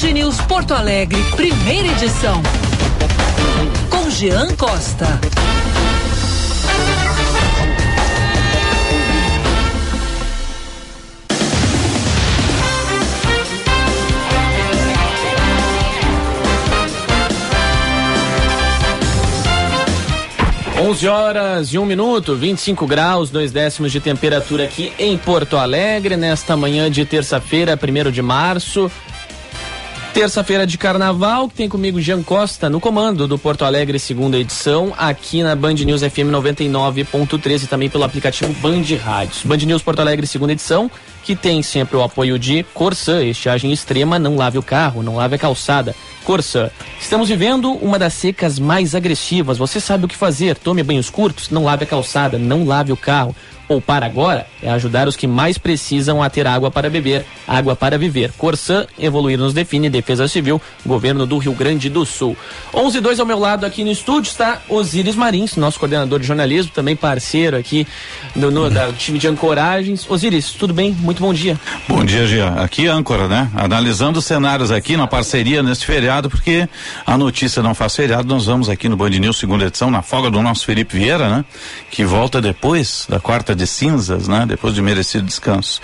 Band News Porto Alegre, primeira edição. Com Jean Costa. 11 horas e 1 minuto, 25 graus, dois décimos de temperatura aqui em Porto Alegre, nesta manhã de terça-feira, 1 de março. Terça-feira de carnaval, que tem comigo Jean Costa no comando do Porto Alegre, segunda edição, aqui na Band News FM 99.13 e também pelo aplicativo Band Rádios. Band News Porto Alegre, segunda edição, que tem sempre o apoio de Corsã, estiagem extrema, não lave o carro, não lave a calçada. Corsã, estamos vivendo uma das secas mais agressivas. Você sabe o que fazer. Tome banhos curtos, não lave a calçada, não lave o carro. Poupar agora é ajudar os que mais precisam a ter água para beber, água para viver. Corsã, evoluir nos define, Defesa Civil, Governo do Rio Grande do Sul. 11 e 2 ao meu lado aqui no estúdio está Osíris Marins, nosso coordenador de jornalismo, também parceiro aqui no, no time de ancoragens. Osíris, tudo bem? Muito bom dia. Bom dia, Gia. Aqui âncora, né? Analisando os cenários aqui na parceria neste feriado, porque a notícia não faz feriado, nós vamos aqui no Band News segunda edição, na folga do nosso Felipe Vieira, né? Que volta depois da quarta de cinzas, né? Depois de merecido descanso.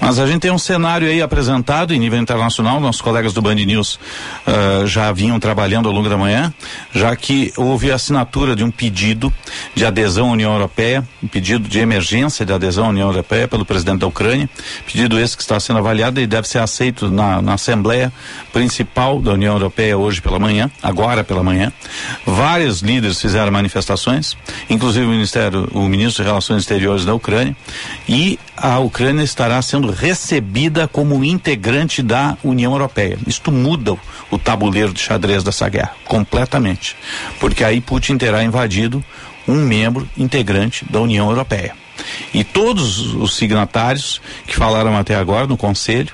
Mas a gente tem um cenário aí apresentado em nível internacional, nossos colegas do Band News uh, já vinham trabalhando ao longo da manhã, já que houve assinatura de um pedido de adesão à União Europeia, um pedido de emergência de adesão à União Europeia pelo presidente da Ucrânia, pedido esse que está sendo avaliado e deve ser aceito na, na Assembleia Principal da União Europeia hoje pela manhã, agora pela manhã. Vários líderes fizeram manifestações, inclusive o Ministério, o ministro de Relações Exteriores da Ucrânia, e a Ucrânia estará sendo recebida como integrante da União Europeia. Isto muda o tabuleiro de xadrez dessa guerra, completamente. Porque aí Putin terá invadido um membro integrante da União Europeia. E todos os signatários que falaram até agora no Conselho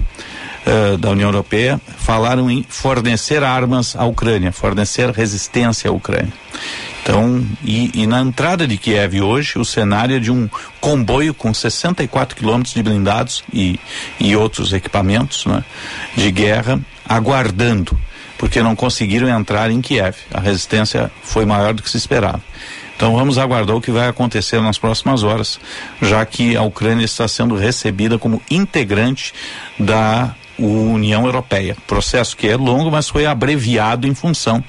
uh, da União Europeia falaram em fornecer armas à Ucrânia, fornecer resistência à Ucrânia. Então, e, e, na entrada de Kiev hoje, o cenário é de um comboio com 64 quilômetros de blindados e, e outros equipamentos né, de guerra aguardando, porque não conseguiram entrar em Kiev. A resistência foi maior do que se esperava. Então vamos aguardar o que vai acontecer nas próximas horas, já que a Ucrânia está sendo recebida como integrante da União Europeia. Processo que é longo, mas foi abreviado em função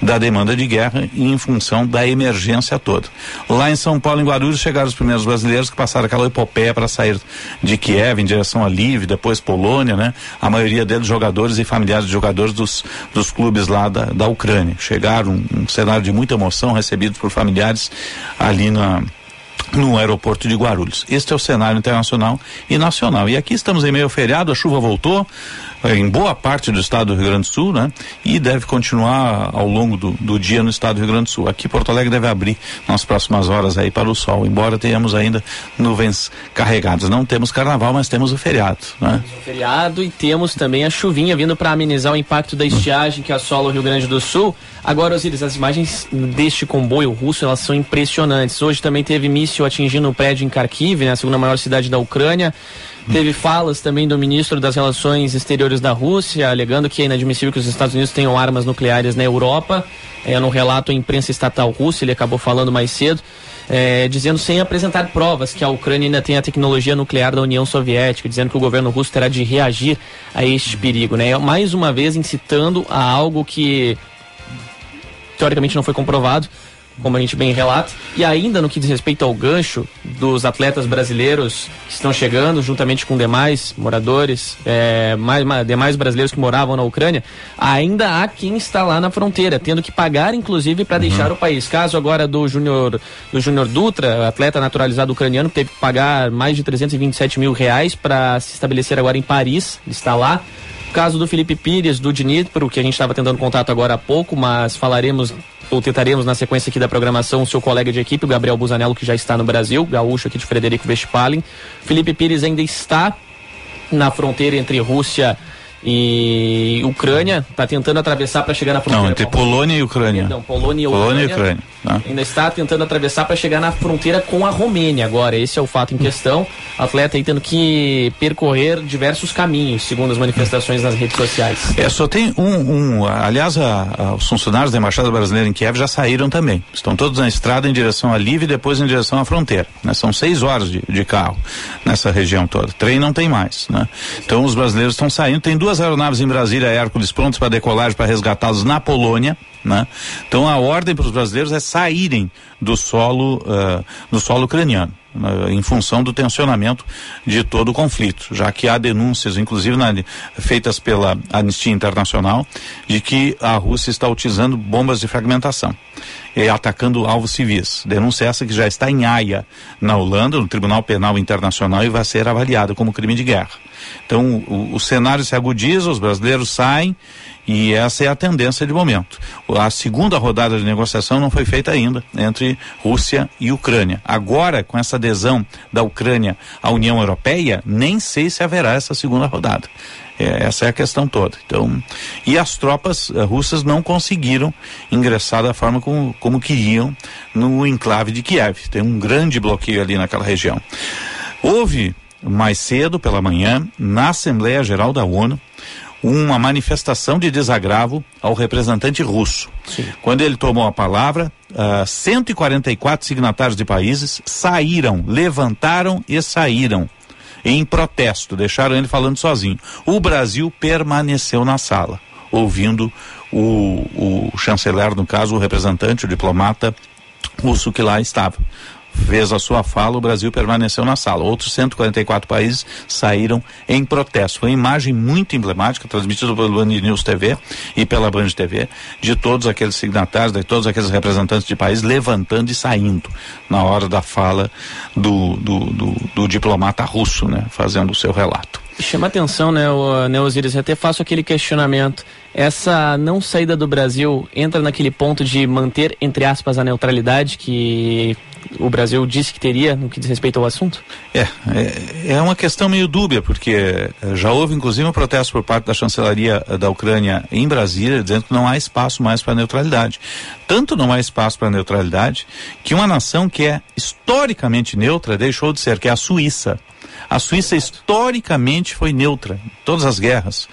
da demanda de guerra e em função da emergência toda. Lá em São Paulo, em Guarulhos, chegaram os primeiros brasileiros que passaram aquela epopeia para sair de Kiev em direção a Lviv, depois Polônia, né? A maioria deles jogadores e familiares de jogadores dos, dos clubes lá da, da Ucrânia. Chegaram um, um cenário de muita emoção, recebidos por familiares ali na no aeroporto de Guarulhos. Este é o cenário internacional e nacional. E aqui estamos em meio ao feriado, a chuva voltou em boa parte do estado do Rio Grande do Sul, né? E deve continuar ao longo do, do dia no estado do Rio Grande do Sul. Aqui Porto Alegre deve abrir nas próximas horas aí para o sol, embora tenhamos ainda nuvens carregadas. Não temos carnaval, mas temos o feriado, né? Temos o feriado e temos também a chuvinha vindo para amenizar o impacto da estiagem que assola o Rio Grande do Sul. Agora, Osiris, as imagens deste comboio russo, elas são impressionantes. Hoje também teve míssil atingindo o prédio em Kharkiv, né, a segunda maior cidade da Ucrânia. Teve falas também do ministro das Relações Exteriores da Rússia, alegando que é inadmissível que os Estados Unidos tenham armas nucleares na Europa. É, no relato à imprensa estatal russa, ele acabou falando mais cedo, é, dizendo sem apresentar provas que a Ucrânia ainda tem a tecnologia nuclear da União Soviética, dizendo que o governo russo terá de reagir a este perigo. Né? Mais uma vez incitando a algo que teoricamente não foi comprovado, como a gente bem relata. E ainda no que diz respeito ao gancho dos atletas brasileiros que estão chegando, juntamente com demais moradores, é, mais, mais, demais brasileiros que moravam na Ucrânia, ainda há quem está lá na fronteira, tendo que pagar, inclusive, para uhum. deixar o país. Caso agora do Júnior do Júnior Dutra, atleta naturalizado ucraniano, que teve que pagar mais de 327 mil reais para se estabelecer agora em Paris, está lá. Caso do Felipe Pires, do Dnipro, que a gente estava tentando contato agora há pouco, mas falaremos ou tentaremos na sequência aqui da programação o seu colega de equipe, o Gabriel Busanello, que já está no Brasil, gaúcho aqui de Frederico Westphalen. Felipe Pires ainda está na fronteira entre Rússia E Ucrânia está tentando atravessar para chegar na fronteira. Não, entre Polônia e Ucrânia. Polônia e Polônia Ucrânia. E Ucrânia tá? Ainda está tentando atravessar para chegar na fronteira com a Romênia agora. Esse é o fato em questão. Atleta aí tendo que percorrer diversos caminhos, segundo as manifestações nas redes sociais. É, só tem um. um aliás, a, a, os funcionários da Embaixada Brasileira em Kiev já saíram também. Estão todos na estrada em direção a Lviv e depois em direção à fronteira. Né? São seis horas de, de carro nessa região toda. Trem não tem mais. Né? Então os brasileiros estão saindo. Tem duas aeronaves em Brasília, Hércules, prontas para decolagem para resgatá-los na Polônia. Né? Então a ordem para os brasileiros é saírem do solo, uh, do solo ucraniano. Em função do tensionamento de todo o conflito, já que há denúncias, inclusive na, feitas pela Anistia Internacional, de que a Rússia está utilizando bombas de fragmentação e atacando alvos civis. Denúncia essa que já está em Haia, na Holanda, no Tribunal Penal Internacional e vai ser avaliada como crime de guerra. Então o, o cenário se agudiza, os brasileiros saem e essa é a tendência de momento. A segunda rodada de negociação não foi feita ainda entre Rússia e Ucrânia. Agora, com essa adesão da Ucrânia à União Europeia, nem sei se haverá essa segunda rodada. É, essa é a questão toda. Então, e as tropas uh, russas não conseguiram ingressar da forma como, como queriam no enclave de Kiev. Tem um grande bloqueio ali naquela região. Houve mais cedo pela manhã na Assembleia Geral da ONU uma manifestação de desagravo ao representante russo. Sim. Quando ele tomou a palavra, uh, 144 signatários de países saíram, levantaram e saíram em protesto, deixaram ele falando sozinho. O Brasil permaneceu na sala, ouvindo o, o chanceler, no caso, o representante, o diplomata russo que lá estava fez a sua fala, o Brasil permaneceu na sala. Outros 144 países saíram em protesto. Foi uma imagem muito emblemática, transmitida pelo Band News TV e pela Band TV, de todos aqueles signatários, de todos aqueles representantes de países levantando e saindo na hora da fala do, do, do, do diplomata russo, né, fazendo o seu relato. Chama atenção, né, o, né, Osiris? Eu até faço aquele questionamento. Essa não saída do Brasil entra naquele ponto de manter, entre aspas, a neutralidade que o Brasil disse que teria no que diz respeito ao assunto? É, é, é uma questão meio dúbia, porque eh, já houve inclusive um protesto por parte da chancelaria eh, da Ucrânia em Brasília, dizendo que não há espaço mais para neutralidade. Tanto não há espaço para neutralidade que uma nação que é historicamente neutra deixou de ser, que é a Suíça. A Suíça historicamente foi neutra em todas as guerras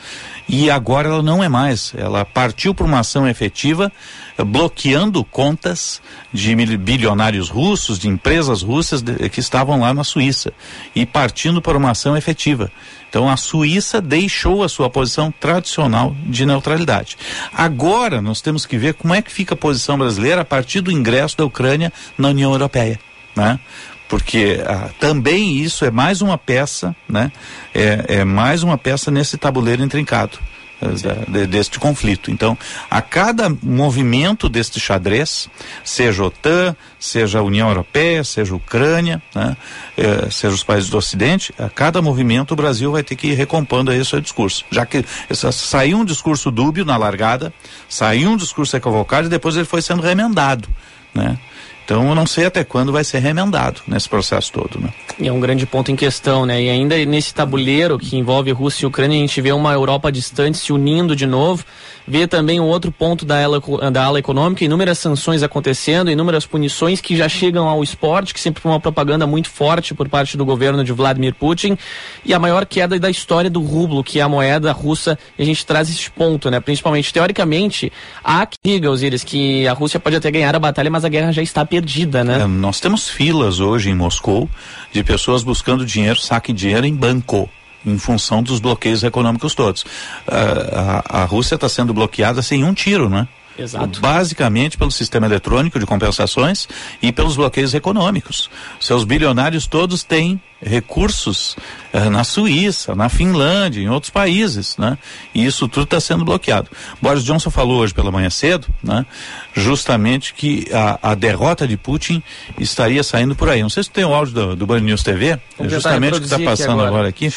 e agora ela não é mais. Ela partiu para uma ação efetiva, eh, bloqueando contas de bilionários russos, de empresas russas que estavam lá na Suíça e partindo para uma ação efetiva. Então a Suíça deixou a sua posição tradicional de neutralidade. Agora nós temos que ver como é que fica a posição brasileira a partir do ingresso da Ucrânia na União Europeia, né? Porque ah, também isso é mais uma peça, né? É, é mais uma peça nesse tabuleiro intrincado eh, de, deste conflito. Então, a cada movimento deste xadrez, seja OTAN, seja a União Europeia, seja a Ucrânia, né? Eh, seja os países do Ocidente, a cada movimento o Brasil vai ter que ir recompondo aí o seu discurso. Já que saiu um discurso dúbio na largada, saiu um discurso equivocado e depois ele foi sendo remendado, né? Então eu não sei até quando vai ser remendado nesse processo todo, né? E é um grande ponto em questão, né? E ainda nesse tabuleiro que envolve Rússia e Ucrânia, a gente vê uma Europa distante se unindo de novo, vê também um outro ponto da ala, da ala econômica, inúmeras sanções acontecendo, inúmeras punições que já chegam ao esporte, que sempre foi uma propaganda muito forte por parte do governo de Vladimir Putin, e a maior queda da história do rublo, que é a moeda russa, e a gente traz esse ponto, né? Principalmente, teoricamente, há que diga, Osiris, que a Rússia pode até ganhar a batalha, mas a guerra já está perdida perdida, né? É, nós temos filas hoje em Moscou de pessoas buscando dinheiro, saque dinheiro em banco em função dos bloqueios econômicos todos. Uh, a, a Rússia está sendo bloqueada sem um tiro, né? Exato. Basicamente pelo sistema eletrônico de compensações e pelos bloqueios econômicos. Seus bilionários todos têm recursos eh, na Suíça, na Finlândia, em outros países, né? E isso tudo está sendo bloqueado. Boris Johnson falou hoje pela manhã cedo, né? Justamente que a, a derrota de Putin estaria saindo por aí. Não sei se tem o áudio do, do Band News TV, é justamente o que está passando aqui agora, aqui.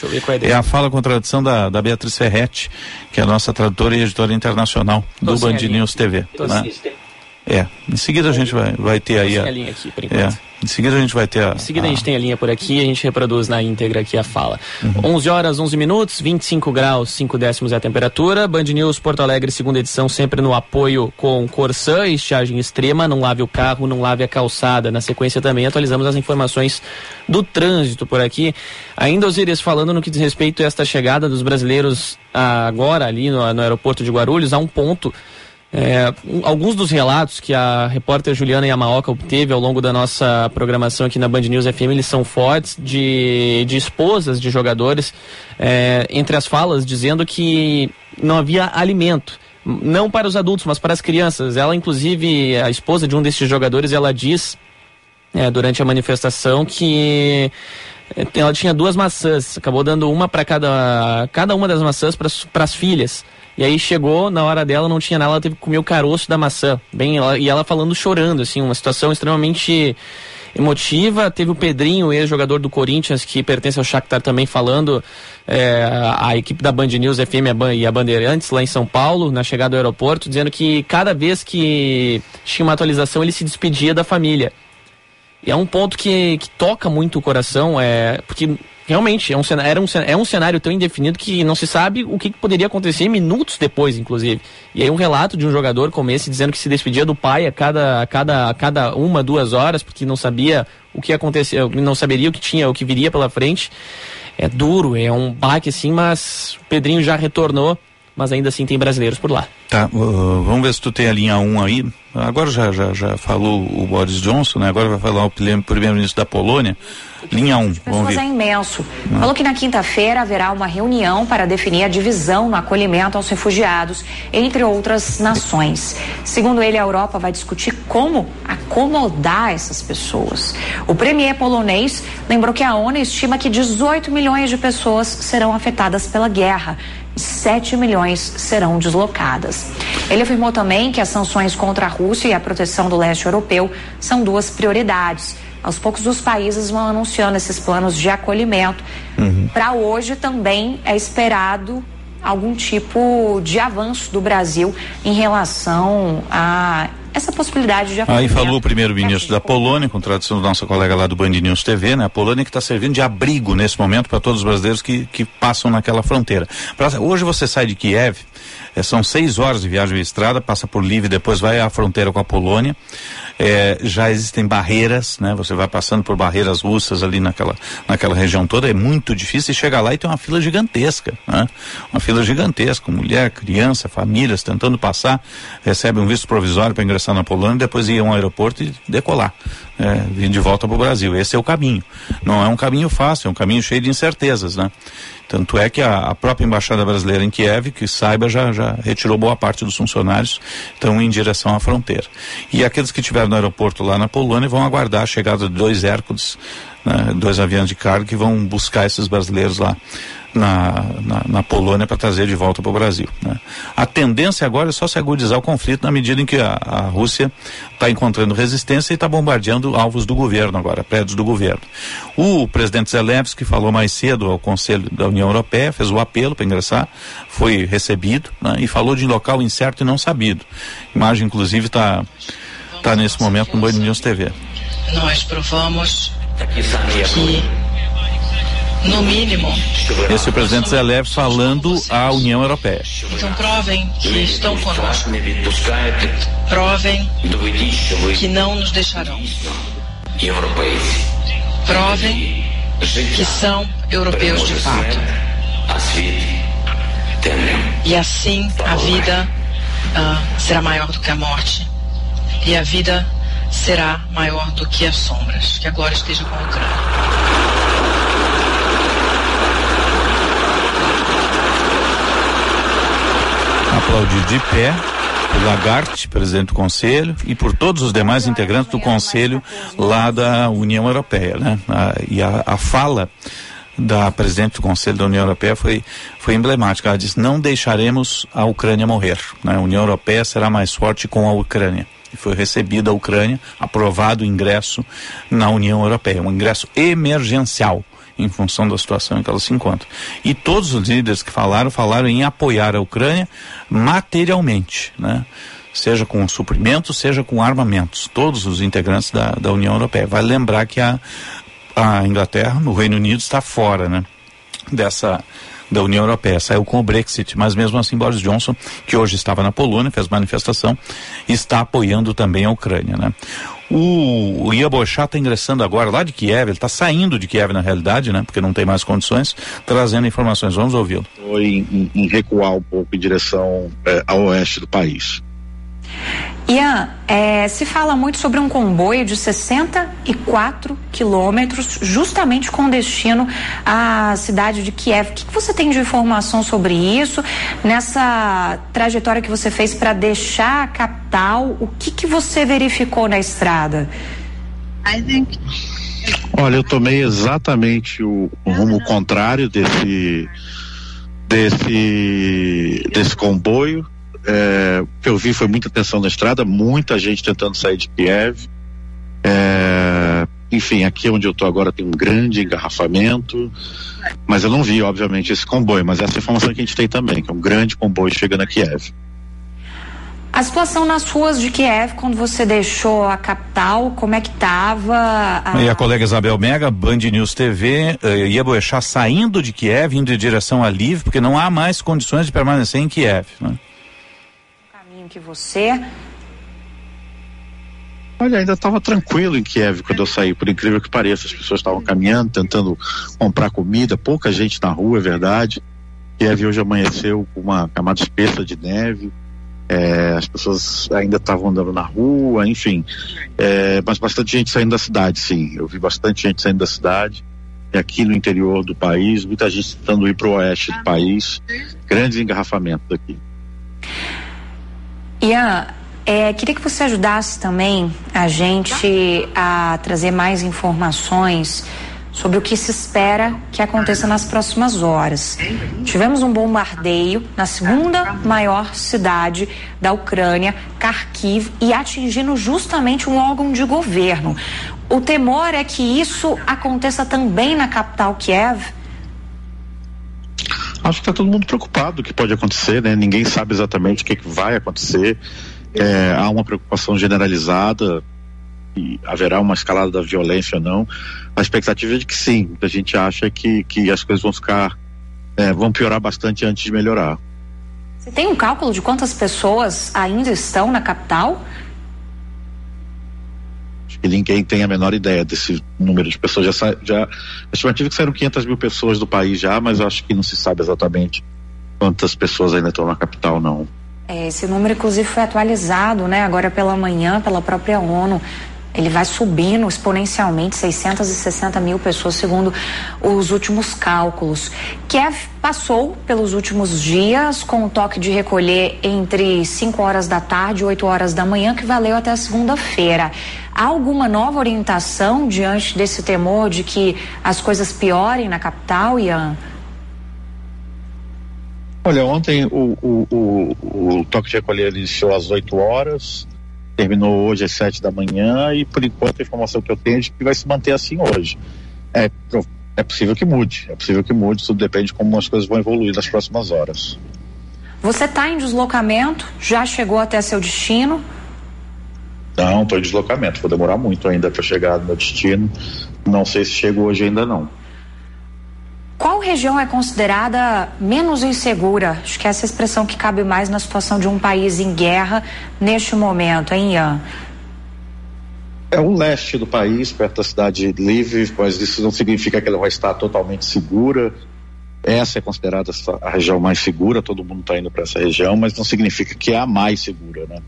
É, é a fala com tradução da, da Beatriz Ferretti, que é a nossa tradutora e editora internacional do Band News TV. Né? É, em seguida a gente vai, vai ter aí a... a linha aqui, por é. enquanto. É. Em seguida a gente vai ter a. Em seguida a, a gente tem a linha por aqui e a gente reproduz na íntegra aqui a fala. Uhum. 11 horas, 11 minutos, 25 graus, 5 décimos é a temperatura. Band News Porto Alegre, segunda edição, sempre no apoio com Corsã, estiagem extrema. Não lave o carro, não lave a calçada. Na sequência também atualizamos as informações do trânsito por aqui. Ainda, Osiris, falando no que diz respeito a esta chegada dos brasileiros agora ali no, no aeroporto de Guarulhos, há um ponto é, alguns dos relatos que a repórter Juliana Yamaoka obteve ao longo da nossa programação aqui na Band News FM, eles são fortes de, de esposas de jogadores, é, entre as falas, dizendo que não havia alimento. Não para os adultos, mas para as crianças. Ela, inclusive, a esposa de um desses jogadores, ela diz é, durante a manifestação que é, ela tinha duas maçãs, acabou dando uma para cada, cada uma das maçãs para as filhas. E aí chegou, na hora dela não tinha nada, ela teve que comer o caroço da maçã. Bem, ela, e ela falando chorando, assim, uma situação extremamente emotiva. Teve o Pedrinho, ex-jogador do Corinthians, que pertence ao Shakhtar também falando, é, a equipe da Band News FM e a Bandeirantes lá em São Paulo, na chegada do aeroporto, dizendo que cada vez que tinha uma atualização ele se despedia da família. E é um ponto que, que toca muito o coração, é, porque realmente é um, era um, é um cenário tão indefinido que não se sabe o que, que poderia acontecer minutos depois, inclusive. E aí um relato de um jogador como esse dizendo que se despedia do pai a cada, a cada, a cada uma, duas horas, porque não sabia o que acontecia, não saberia o que tinha, o que viria pela frente. É duro, é um baque assim, mas o Pedrinho já retornou, mas ainda assim tem brasileiros por lá. Tá, uh, vamos ver se tu tem a linha 1 aí. Agora já, já, já falou o Boris Johnson, né? Agora vai falar o primeiro-ministro da Polônia. Linha 1, vamos ver. é imenso. Ah. Falou que na quinta-feira haverá uma reunião para definir a divisão no acolhimento aos refugiados, entre outras nações. Segundo ele, a Europa vai discutir como acomodar essas pessoas. O premier polonês lembrou que a ONU estima que 18 milhões de pessoas serão afetadas pela guerra. 7 milhões serão deslocadas. Ele afirmou também que as sanções contra a Rússia e a proteção do leste europeu são duas prioridades. Aos poucos, os países vão anunciando esses planos de acolhimento. Uhum. Para hoje também é esperado algum tipo de avanço do Brasil em relação a essa possibilidade de Aí falou o primeiro-ministro da Polônia, com tradução da nossa colega lá do Band News TV, né? A Polônia que está servindo de abrigo nesse momento para todos os brasileiros que, que passam naquela fronteira. Pra, hoje você sai de Kiev, é, são seis horas de viagem de estrada, passa por Lviv, depois vai à fronteira com a Polônia. É, já existem barreiras, né? Você vai passando por barreiras russas ali naquela, naquela região toda, é muito difícil chegar lá e tem uma fila gigantesca, né? Uma fila gigantesca, mulher, criança, famílias tentando passar, recebe um visto provisório para ingressar na Polônia, depois ir a um aeroporto e decolar, é, vir de volta para o Brasil. Esse é o caminho. Não é um caminho fácil, é um caminho cheio de incertezas, né? Tanto é que a, a, própria embaixada brasileira em Kiev, que saiba, já, já retirou boa parte dos funcionários, estão em direção à fronteira. E aqueles que estiveram no aeroporto lá na Polônia vão aguardar a chegada de dois Hércules, né, dois aviões de carga que vão buscar esses brasileiros lá na, na, na Polônia para trazer de volta para o Brasil. Né? A tendência agora é só se agudizar o conflito na medida em que a, a Rússia está encontrando resistência e está bombardeando alvos do governo agora, prédios do governo. O presidente Zelensky falou mais cedo ao Conselho da União Europeia, fez o apelo para ingressar, foi recebido né? e falou de local incerto e não sabido. A imagem, inclusive, está tá nesse momento no Band News TV. Nós provamos que no mínimo. Esse é o presidente Zelev falando à União Europeia. Então provem que estão conosco. Provem que não nos deixarão. Provem que são europeus de fato. E assim a vida uh, será maior do que a morte. E a vida será maior do que as sombras. Que agora esteja com a Ucrânia. aplaudir de pé por Lagarde, presidente do Conselho, e por todos os demais integrantes do Conselho lá da União Europeia, né? A, e a, a fala da presidente do Conselho da União Europeia foi, foi emblemática. Ela disse: não deixaremos a Ucrânia morrer. Né? A União Europeia será mais forte com a Ucrânia. E foi recebida a Ucrânia, aprovado o ingresso na União Europeia, um ingresso emergencial em função da situação em que ela se encontra. E todos os líderes que falaram, falaram em apoiar a Ucrânia materialmente, né? seja com suprimentos, seja com armamentos, todos os integrantes da, da União Europeia. Vale lembrar que a, a Inglaterra, no Reino Unido, está fora, né? Dessa da União Europeia, saiu com o Brexit, mas mesmo assim Boris Johnson, que hoje estava na Polônia, fez manifestação, está apoiando também a Ucrânia, né? O, o Iabochá está ingressando agora lá de Kiev, ele está saindo de Kiev na realidade, né? Porque não tem mais condições, trazendo informações. Vamos ouvi-lo. Foi em, em, recuar um pouco em direção é, ao oeste do país. Ian, é, se fala muito sobre um comboio de 64 quilômetros, justamente com destino à cidade de Kiev. O que, que, você tem de informação sobre isso? Nessa trajetória que você fez para deixar a capital, o que, que você verificou na estrada? Olha, eu tomei exatamente o, o rumo contrário desse desse desse comboio é, o que eu vi foi muita tensão na estrada, muita gente tentando sair de Kiev. É, enfim, aqui onde eu estou agora tem um grande engarrafamento, mas eu não vi, obviamente, esse comboio, mas essa é informação que a gente tem também, que é um grande comboio chegando a Kiev. A situação nas ruas de Kiev, quando você deixou a capital, como é que estava? A... E a colega Isabel Mega, Band News TV, eh, ia boechar saindo de Kiev, indo em direção a Lviv, porque não há mais condições de permanecer em Kiev. Né? Que você? Olha, ainda estava tranquilo em Kiev quando eu saí, por incrível que pareça. As pessoas estavam caminhando, tentando comprar comida, pouca gente na rua, é verdade. Kiev hoje amanheceu com uma camada espessa de neve. É, as pessoas ainda estavam andando na rua, enfim. É, mas bastante gente saindo da cidade, sim. Eu vi bastante gente saindo da cidade. E aqui no interior do país, muita gente tentando ir para o oeste do país. Grandes engarrafamentos aqui. Ian, é, queria que você ajudasse também a gente a trazer mais informações sobre o que se espera que aconteça nas próximas horas. Tivemos um bombardeio na segunda maior cidade da Ucrânia, Kharkiv, e atingindo justamente um órgão de governo. O temor é que isso aconteça também na capital Kiev. Acho que está todo mundo preocupado o que pode acontecer, né? Ninguém sabe exatamente o que, que vai acontecer. É, há uma preocupação generalizada e haverá uma escalada da violência ou não. A expectativa é de que sim. A gente acha que, que as coisas vão ficar, é, vão piorar bastante antes de melhorar. Você tem um cálculo de quantas pessoas ainda estão na capital? E ninguém tem a menor ideia desse número de pessoas. Já, já, a estimativa que saíram 500 mil pessoas do país já, mas eu acho que não se sabe exatamente quantas pessoas ainda estão na capital, não. É, esse número, inclusive, foi atualizado, né, agora pela manhã, pela própria ONU ele vai subindo exponencialmente, 660 mil pessoas, segundo os últimos cálculos. Kiev passou pelos últimos dias com o toque de recolher entre 5 horas da tarde e 8 horas da manhã, que valeu até segunda-feira. Há alguma nova orientação diante desse temor de que as coisas piorem na capital, Ian? Olha, ontem o, o, o, o toque de recolher iniciou às 8 horas terminou hoje às sete da manhã e por enquanto a informação que eu tenho é de que vai se manter assim hoje. É, é possível que mude, é possível que mude, tudo depende de como as coisas vão evoluir nas próximas horas. Você está em deslocamento? Já chegou até seu destino? Não, estou em deslocamento. Vou demorar muito ainda para chegar no meu destino. Não sei se chego hoje ainda não. Qual região é considerada menos insegura? Acho que é essa expressão que cabe mais na situação de um país em guerra neste momento, hein, Ian? É o leste do país, perto da cidade de Lviv, mas isso não significa que ela vai estar totalmente segura. Essa é considerada a região mais segura, todo mundo está indo para essa região, mas não significa que é a mais segura, né?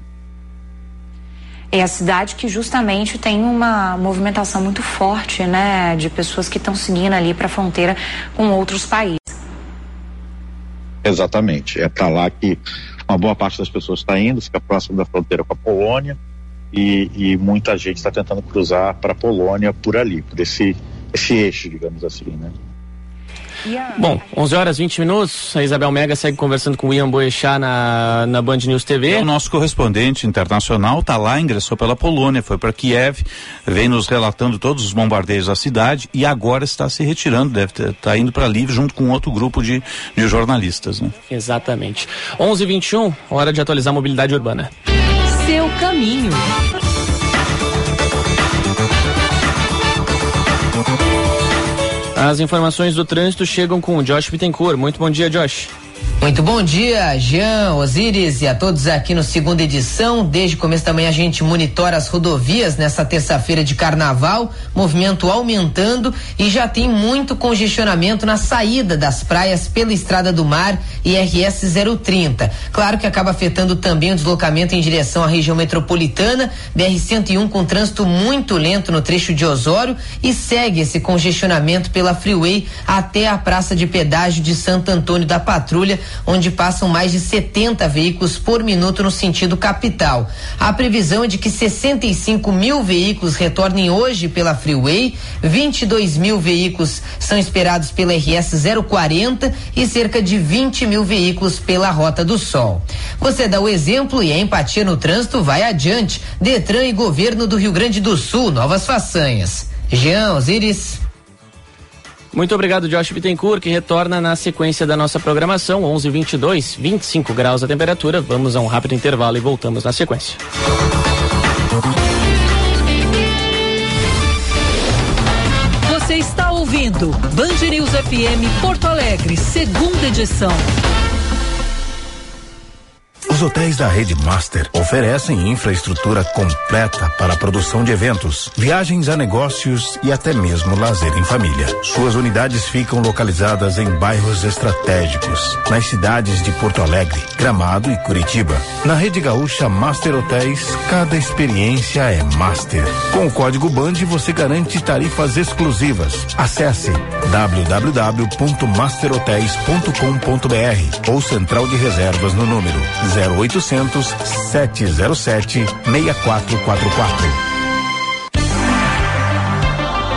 É a cidade que justamente tem uma movimentação muito forte, né, de pessoas que estão seguindo ali para a fronteira com outros países. Exatamente. É para lá que uma boa parte das pessoas está indo, fica próximo da fronteira com a Polônia e, e muita gente está tentando cruzar para a Polônia por ali, por esse, esse eixo, digamos assim, né? Bom, 11 horas 20 minutos. A Isabel Mega segue conversando com o Ian Boechat na, na Band News TV. É o nosso correspondente internacional está lá, ingressou pela Polônia, foi para Kiev, vem nos relatando todos os bombardeios da cidade e agora está se retirando, deve estar tá indo para Livre junto com outro grupo de, de jornalistas. Né? Exatamente. 11:21 hora de atualizar a mobilidade urbana. seu caminho. As informações do trânsito chegam com o Josh Bittencourt. Muito bom dia, Josh. Muito bom dia, Jean, Osíris e a todos aqui no segunda edição. Desde o começo da manhã a gente monitora as rodovias nessa terça-feira de carnaval, movimento aumentando e já tem muito congestionamento na saída das praias pela Estrada do Mar e RS 030. Claro que acaba afetando também o deslocamento em direção à região metropolitana, BR 101 com trânsito muito lento no trecho de Osório e segue esse congestionamento pela Freeway até a Praça de Pedágio de Santo Antônio da Patrulha onde passam mais de 70 veículos por minuto no sentido capital. A previsão é de que 65 mil veículos retornem hoje pela Freeway, 22 mil veículos são esperados pela RS 040 e cerca de 20 mil veículos pela Rota do Sol. Você dá o exemplo e a empatia no trânsito vai adiante. Detran e governo do Rio Grande do Sul, novas façanhas. Jean Osiris. Muito obrigado, Josh Bittencourt, que retorna na sequência da nossa programação, 11:22, 25 graus a temperatura. Vamos a um rápido intervalo e voltamos na sequência. Você está ouvindo Band News FM Porto Alegre, segunda edição. Os hotéis da Rede Master oferecem infraestrutura completa para a produção de eventos, viagens a negócios e até mesmo lazer em família. Suas unidades ficam localizadas em bairros estratégicos, nas cidades de Porto Alegre, Gramado e Curitiba. Na Rede Gaúcha Master Hotéis, cada experiência é master. Com o código BAND você garante tarifas exclusivas. Acesse www.masterhotels.com.br ou central de reservas no número 0800 707 6444.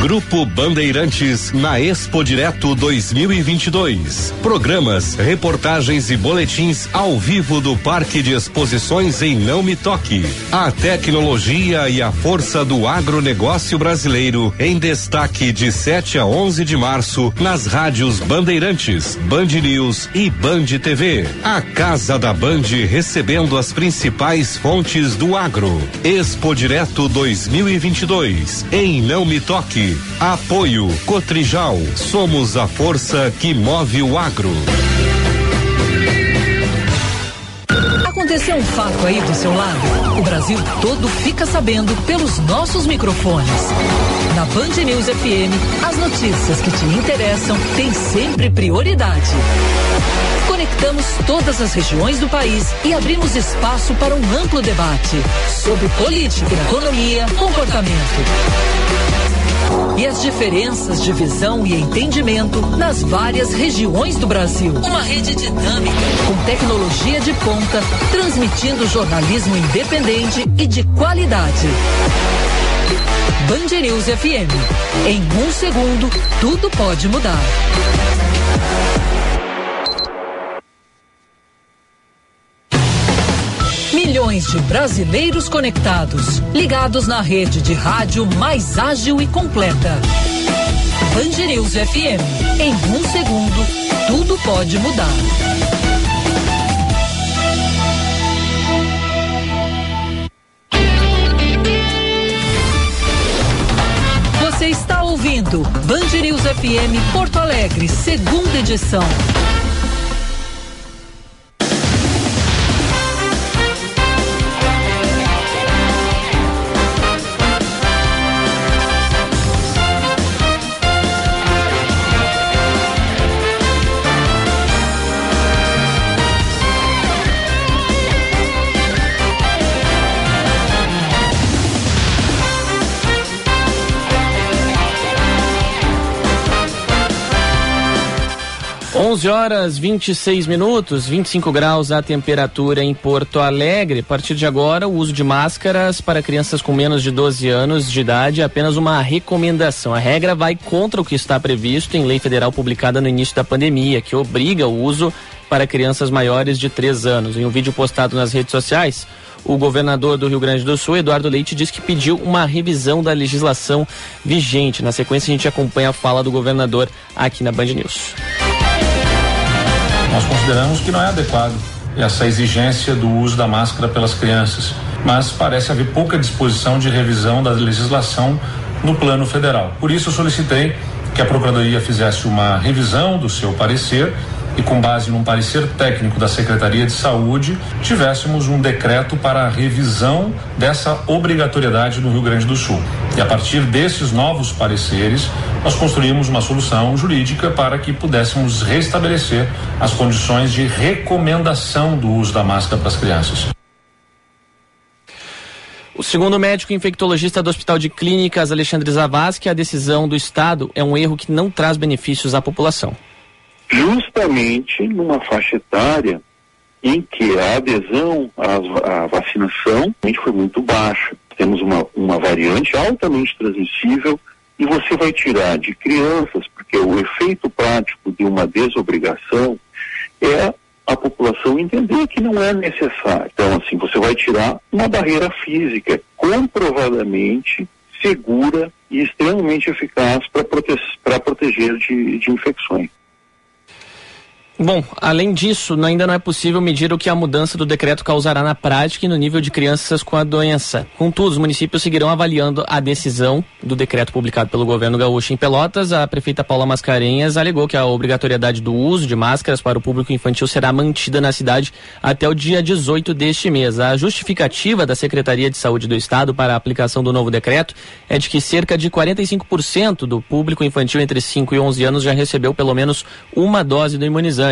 Grupo Bandeirantes na Expo Direto 2022. Programas, reportagens e boletins ao vivo do Parque de Exposições em Não Me Toque. A tecnologia e a força do agronegócio brasileiro em destaque de 7 a 11 de março nas rádios Bandeirantes, Band News e Band TV. A Casa da Band recebendo as principais fontes do agro. Expo Direto 2022 em Não Me Toque. Apoio Cotrijal. Somos a força que move o agro. Aconteceu um fato aí do seu lado? O Brasil todo fica sabendo pelos nossos microfones. Na Band News FM, as notícias que te interessam têm sempre prioridade. Conectamos todas as regiões do país e abrimos espaço para um amplo debate sobre política, economia, comportamento e as diferenças de visão e entendimento nas várias regiões do Brasil. Uma rede dinâmica, com tecnologia de ponta, transmitindo jornalismo independente e de qualidade. Band News FM. Em um segundo, tudo pode mudar. Milhões de brasileiros conectados, ligados na rede de rádio mais ágil e completa. News FM. Em um segundo, tudo pode mudar. Você está ouvindo News FM Porto Alegre, segunda edição. 11 horas 26 minutos, 25 graus a temperatura em Porto Alegre. A partir de agora, o uso de máscaras para crianças com menos de 12 anos de idade é apenas uma recomendação. A regra vai contra o que está previsto em lei federal publicada no início da pandemia, que obriga o uso para crianças maiores de 3 anos. Em um vídeo postado nas redes sociais, o governador do Rio Grande do Sul, Eduardo Leite, disse que pediu uma revisão da legislação vigente. Na sequência, a gente acompanha a fala do governador aqui na Band News. Nós consideramos que não é adequado essa exigência do uso da máscara pelas crianças, mas parece haver pouca disposição de revisão da legislação no plano federal. Por isso, solicitei que a Procuradoria fizesse uma revisão do seu parecer e, com base num parecer técnico da Secretaria de Saúde, tivéssemos um decreto para a revisão dessa obrigatoriedade no Rio Grande do Sul. E a partir desses novos pareceres, nós construímos uma solução jurídica para que pudéssemos restabelecer as condições de recomendação do uso da máscara para as crianças. O segundo médico infectologista do Hospital de Clínicas, Alexandre Zavascki, a decisão do Estado é um erro que não traz benefícios à população justamente numa faixa etária em que a adesão à, à vacinação foi muito baixa. Temos uma, uma variante altamente transmissível e você vai tirar de crianças, porque o efeito prático de uma desobrigação é a população entender que não é necessário. Então, assim, você vai tirar uma barreira física comprovadamente segura e extremamente eficaz para prote proteger de, de infecções. Bom, além disso, ainda não é possível medir o que a mudança do decreto causará na prática e no nível de crianças com a doença. Contudo, os municípios seguirão avaliando a decisão do decreto publicado pelo governo gaúcho em Pelotas. A prefeita Paula Mascarenhas alegou que a obrigatoriedade do uso de máscaras para o público infantil será mantida na cidade até o dia 18 deste mês. A justificativa da Secretaria de Saúde do Estado para a aplicação do novo decreto é de que cerca de 45% do público infantil entre 5 e 11 anos já recebeu pelo menos uma dose do imunizante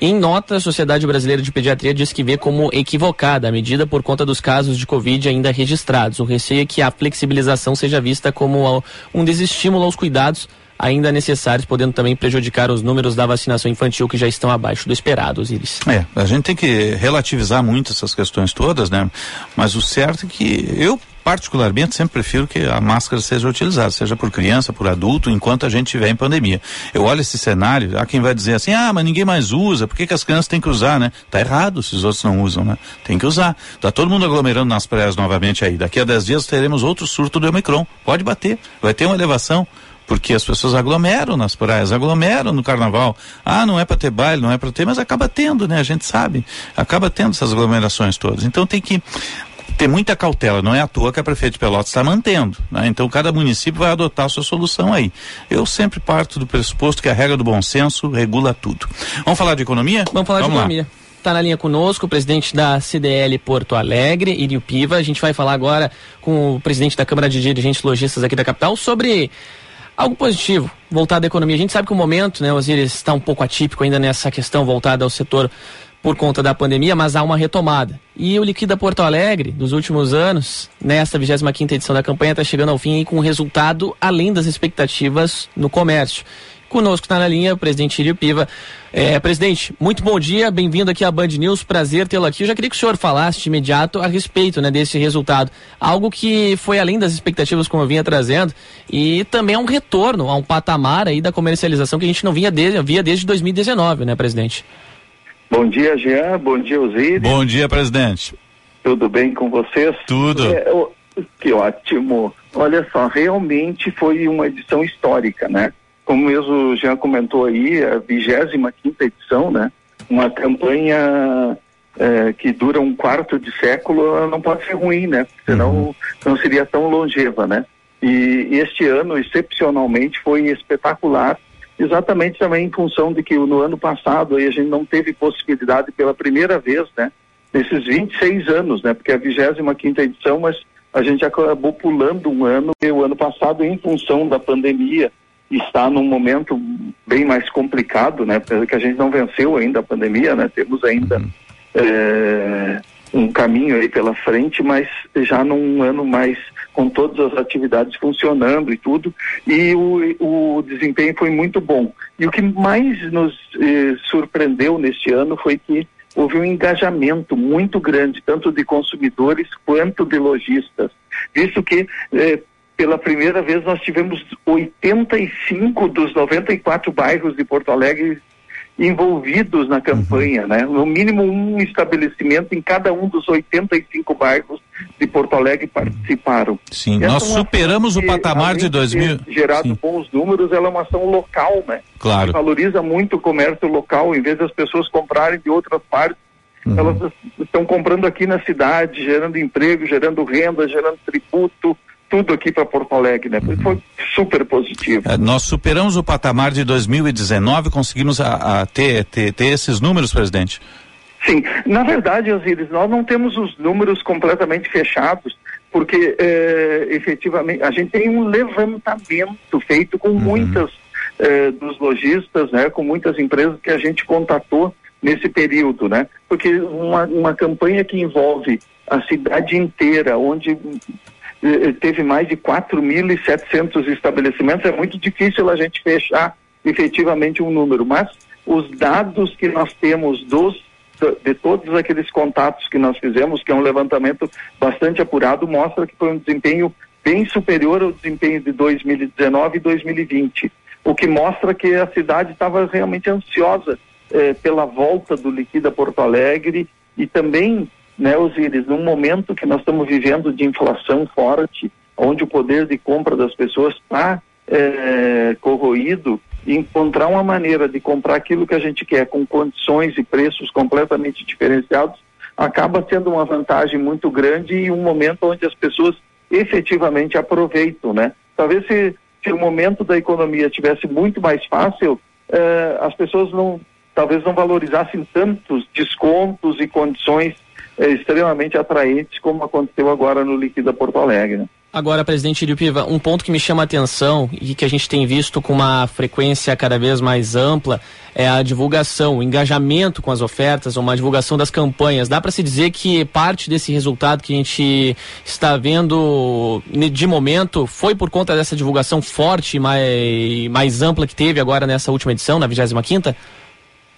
Em nota, a Sociedade Brasileira de Pediatria diz que vê como equivocada a medida por conta dos casos de Covid ainda registrados. O receio é que a flexibilização seja vista como um desestímulo aos cuidados ainda necessários, podendo também prejudicar os números da vacinação infantil que já estão abaixo do esperado, Osiris. É, a gente tem que relativizar muito essas questões todas, né? Mas o certo é que eu particularmente sempre prefiro que a máscara seja utilizada, seja por criança, por adulto, enquanto a gente estiver em pandemia. Eu olho esse cenário, há quem vai dizer assim, ah, mas ninguém mais usa, por que, que as crianças têm que usar, né? Tá errado se os outros não usam, né? Tem que usar. Tá todo mundo aglomerando nas praias novamente aí. Daqui a 10 dias teremos outro surto do Omicron. Pode bater, vai ter uma elevação porque as pessoas aglomeram nas praias, aglomeram no carnaval. Ah, não é para ter baile, não é para ter, mas acaba tendo, né? A gente sabe, acaba tendo essas aglomerações todas. Então tem que ter muita cautela, não é à toa que a prefeita de Pelotas está mantendo, né? Então cada município vai adotar a sua solução aí. Eu sempre parto do pressuposto que a regra do bom senso regula tudo. Vamos falar de economia? Vamos falar Vamos de economia. Está na linha conosco o presidente da CDL Porto Alegre, Irio Piva. A gente vai falar agora com o presidente da Câmara de Dirigentes Lojistas aqui da capital sobre algo positivo, voltado à economia. A gente sabe que o momento, né, Osiris, está um pouco atípico ainda nessa questão voltada ao setor por conta da pandemia, mas há uma retomada. E o Liquida Porto Alegre, dos últimos anos, nesta 25 edição da campanha, está chegando ao fim com um resultado além das expectativas no comércio. Conosco está na linha o presidente Irio Piva. É, presidente, muito bom dia, bem-vindo aqui à Band News, prazer tê-lo aqui. Eu já queria que o senhor falasse de imediato a respeito né, desse resultado. Algo que foi além das expectativas, como eu vinha trazendo, e também é um retorno a um patamar aí da comercialização que a gente não vinha desde, via desde 2019, né, presidente? Bom dia, Jean, bom dia, Osíris. Bom dia, presidente. Tudo bem com vocês? Tudo. É, que ótimo. Olha só, realmente foi uma edição histórica, né? como mesmo já comentou aí, a 25 quinta edição, né? Uma campanha é, que dura um quarto de século não pode ser ruim, né? Senão uhum. não seria tão longeva, né? E, e este ano, excepcionalmente, foi espetacular, exatamente também em função de que no ano passado aí a gente não teve possibilidade pela primeira vez, né? Nesses 26 anos, né? Porque a 25 quinta edição, mas a gente acabou pulando um ano, e o ano passado, em função da pandemia, está num momento bem mais complicado, né? Que a gente não venceu ainda a pandemia, né? Temos ainda uhum. é, um caminho aí pela frente, mas já num ano mais com todas as atividades funcionando e tudo, e o, o desempenho foi muito bom. E o que mais nos eh, surpreendeu neste ano foi que houve um engajamento muito grande, tanto de consumidores quanto de lojistas, visto que eh, pela primeira vez nós tivemos 85 dos 94 bairros de Porto Alegre envolvidos na campanha, uhum. né? No mínimo um estabelecimento em cada um dos 85 bairros de Porto Alegre participaram. Sim, nós é superamos o patamar de 2000. Gerado Sim. bons números, ela é uma ação local, né? Claro. Que valoriza muito o comércio local, em vez das pessoas comprarem de outras partes. Uhum. Elas estão comprando aqui na cidade, gerando emprego, gerando renda, gerando tributo, tudo aqui para Porto Alegre, né? Foi super positivo. É, nós superamos o patamar de 2019, conseguimos a, a ter, ter, ter esses números, presidente? Sim, na verdade, Osiris, nós não temos os números completamente fechados, porque é, efetivamente a gente tem um levantamento feito com uhum. muitas é, dos lojistas, né, com muitas empresas que a gente contatou nesse período, né? Porque uma, uma campanha que envolve a cidade inteira, onde teve mais de 4.700 estabelecimentos, é muito difícil a gente fechar efetivamente um número, mas os dados que nós temos dos de todos aqueles contatos que nós fizemos, que é um levantamento bastante apurado, mostra que foi um desempenho bem superior ao desempenho de 2019 e 2020, o que mostra que a cidade estava realmente ansiosa eh, pela volta do Liquida Porto Alegre e também né, Osiris, num momento que nós estamos vivendo de inflação forte, onde o poder de compra das pessoas está é, corroído, encontrar uma maneira de comprar aquilo que a gente quer com condições e preços completamente diferenciados acaba sendo uma vantagem muito grande e um momento onde as pessoas efetivamente aproveitam, né? Talvez se, se o momento da economia tivesse muito mais fácil, eh, as pessoas não, talvez não valorizassem tantos descontos e condições extremamente atraentes, como aconteceu agora no Liquida Porto Alegre. Né? Agora, presidente Iripiva, um ponto que me chama a atenção e que a gente tem visto com uma frequência cada vez mais ampla é a divulgação, o engajamento com as ofertas, uma divulgação das campanhas. Dá para se dizer que parte desse resultado que a gente está vendo de momento foi por conta dessa divulgação forte e mais, mais ampla que teve agora nessa última edição, na 25 quinta?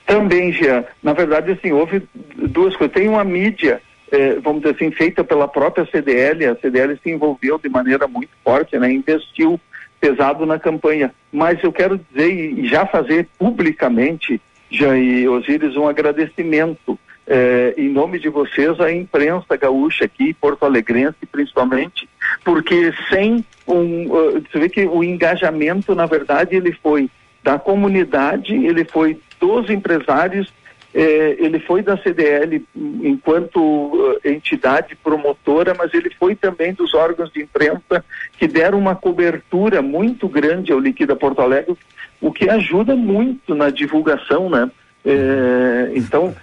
Também, Jean. Na verdade, assim, houve duas coisas. Tem uma mídia, eh, vamos dizer assim, feita pela própria CDL. A CDL se envolveu de maneira muito forte, né? Investiu pesado na campanha. Mas eu quero dizer e já fazer publicamente, Jean e Osíris, um agradecimento eh, em nome de vocês à imprensa gaúcha aqui, Porto Alegrense principalmente, porque sem um, uh, você vê que o engajamento, na verdade, ele foi da comunidade, ele foi dos empresários, eh, ele foi da CDL enquanto uh, entidade promotora, mas ele foi também dos órgãos de imprensa que deram uma cobertura muito grande ao Liquida Porto Alegre, o que ajuda muito na divulgação, né? Eh, então,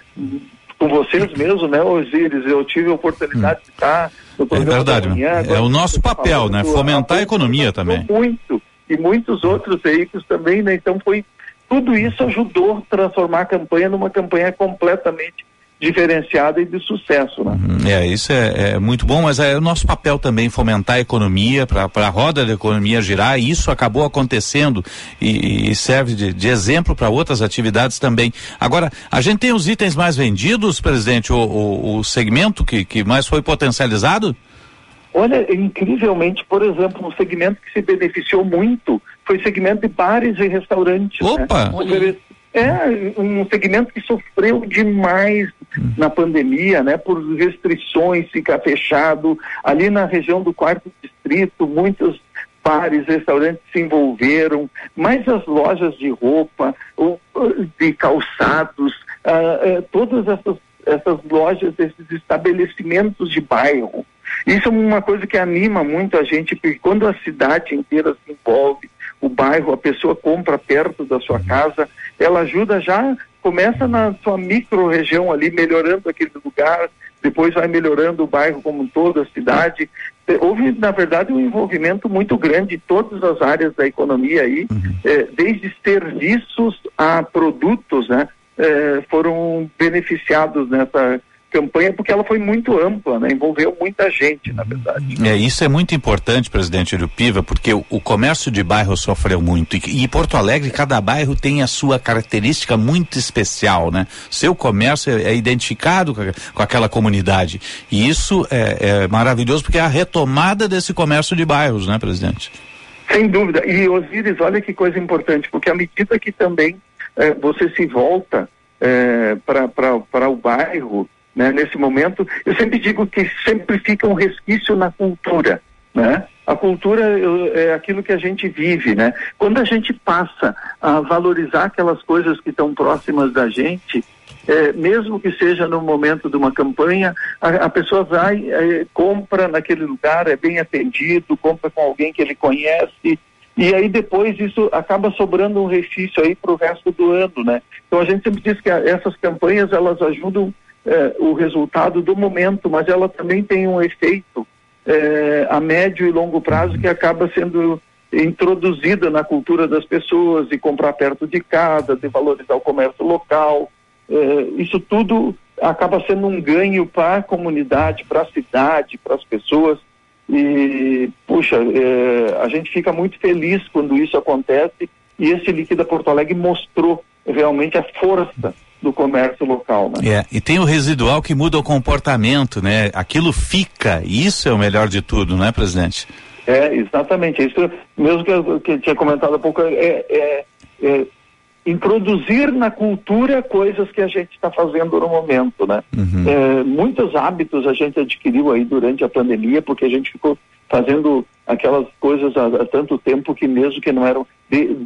com vocês mesmo, né, Osíris, eu tive a oportunidade de estar no programa É verdade, manhã, é o nosso papel, né? Fomentar a economia também. Muito, e muitos outros veículos também, né? Então foi tudo isso ajudou a transformar a campanha numa campanha completamente diferenciada e de sucesso. Né? Uhum, é, isso é, é, muito bom, mas é o nosso papel também fomentar a economia, para a roda da economia girar, e isso acabou acontecendo e, e serve de, de exemplo para outras atividades também. Agora, a gente tem os itens mais vendidos, presidente, o, o, o segmento que, que mais foi potencializado? Olha, incrivelmente, por exemplo, um segmento que se beneficiou muito foi o segmento de bares e restaurantes. Né? Opa! Né? É um segmento que sofreu demais hum. na pandemia, né? Por restrições, ficar fechado. Ali na região do quarto distrito, muitos bares, restaurantes se envolveram, mas as lojas de roupa, de calçados, uh, uh, todas essas, essas lojas, esses estabelecimentos de bairro, isso é uma coisa que anima muito a gente, porque quando a cidade inteira se envolve, o bairro, a pessoa compra perto da sua casa, ela ajuda já, começa na sua micro-região ali, melhorando aquele lugar, depois vai melhorando o bairro como um todo, a cidade. Houve, na verdade, um envolvimento muito grande em todas as áreas da economia aí, uhum. eh, desde serviços a produtos, né? Eh, foram beneficiados nessa campanha porque ela foi muito ampla, né? envolveu muita gente, na verdade. É, isso é muito importante, presidente Piva, porque o, o, comércio de bairro sofreu muito e, e, Porto Alegre, cada bairro tem a sua característica muito especial, né? Seu comércio é, é identificado com, com, aquela comunidade e isso é, é maravilhoso porque é a retomada desse comércio de bairros, né, presidente? Sem dúvida. E Osíris, olha que coisa importante, porque à medida que também eh, você se volta eh, para o bairro, né, nesse momento, eu sempre digo que sempre fica um resquício na cultura, né? A cultura é aquilo que a gente vive, né? Quando a gente passa a valorizar aquelas coisas que estão próximas da gente, é, mesmo que seja no momento de uma campanha, a, a pessoa vai, é, compra naquele lugar, é bem atendido, compra com alguém que ele conhece, e aí depois isso acaba sobrando um resquício aí para o resto do ano, né? Então a gente sempre diz que a, essas campanhas elas ajudam é, o resultado do momento, mas ela também tem um efeito é, a médio e longo prazo que acaba sendo introduzida na cultura das pessoas, de comprar perto de casa, de valorizar o comércio local. É, isso tudo acaba sendo um ganho para a comunidade, para a cidade, para as pessoas. E, puxa, a gente fica muito feliz quando isso acontece e esse Liquida Porto Alegre mostrou realmente a força do comércio local. Né? É, e tem o residual que muda o comportamento, né? Aquilo fica, isso é o melhor de tudo, não é, presidente? É, exatamente. Isso mesmo que eu, que eu tinha comentado há pouco, é, é, é introduzir na cultura coisas que a gente está fazendo no momento, né? Uhum. É, muitos hábitos a gente adquiriu aí durante a pandemia, porque a gente ficou fazendo aquelas coisas há, há tanto tempo que mesmo que não eram de,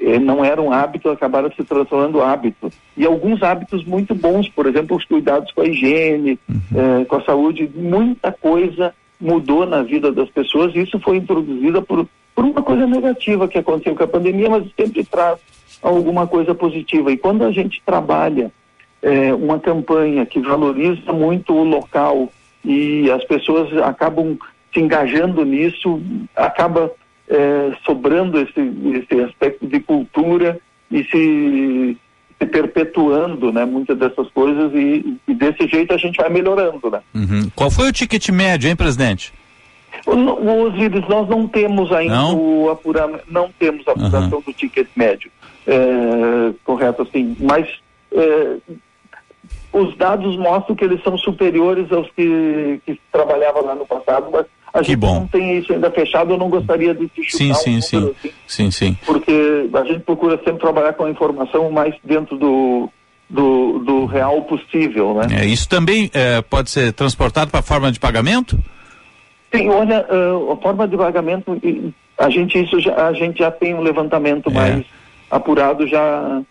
eh, não eram hábitos acabaram se transformando hábitos e alguns hábitos muito bons, por exemplo, os cuidados com a higiene, uhum. eh, com a saúde, muita coisa mudou na vida das pessoas e isso foi introduzido por, por uma coisa negativa que aconteceu com a pandemia, mas sempre traz alguma coisa positiva. E quando a gente trabalha eh, uma campanha que valoriza muito o local e as pessoas acabam se engajando nisso, acaba é, sobrando esse, esse aspecto de cultura e se, se perpetuando, né, muitas dessas coisas e, e, desse jeito a gente vai melhorando, né. Uhum. Qual foi o ticket médio, hein, presidente? Os íris, nós não temos ainda não? o apuramento, não temos a apuração uhum. do ticket médio, é, correto assim, mas é, os dados mostram que eles são superiores aos que, que trabalhavam lá no passado, mas a que gente bom. não tem isso ainda fechado, eu não gostaria de te chutar sim, um sim, sim. Assim, sim, sim. Porque a gente procura sempre trabalhar com a informação mais dentro do, do, do real possível, né? É, isso também é, pode ser transportado para a forma de pagamento? Sim, olha, uh, a forma de pagamento, a gente, isso já, a gente já tem um levantamento é. mais apurado já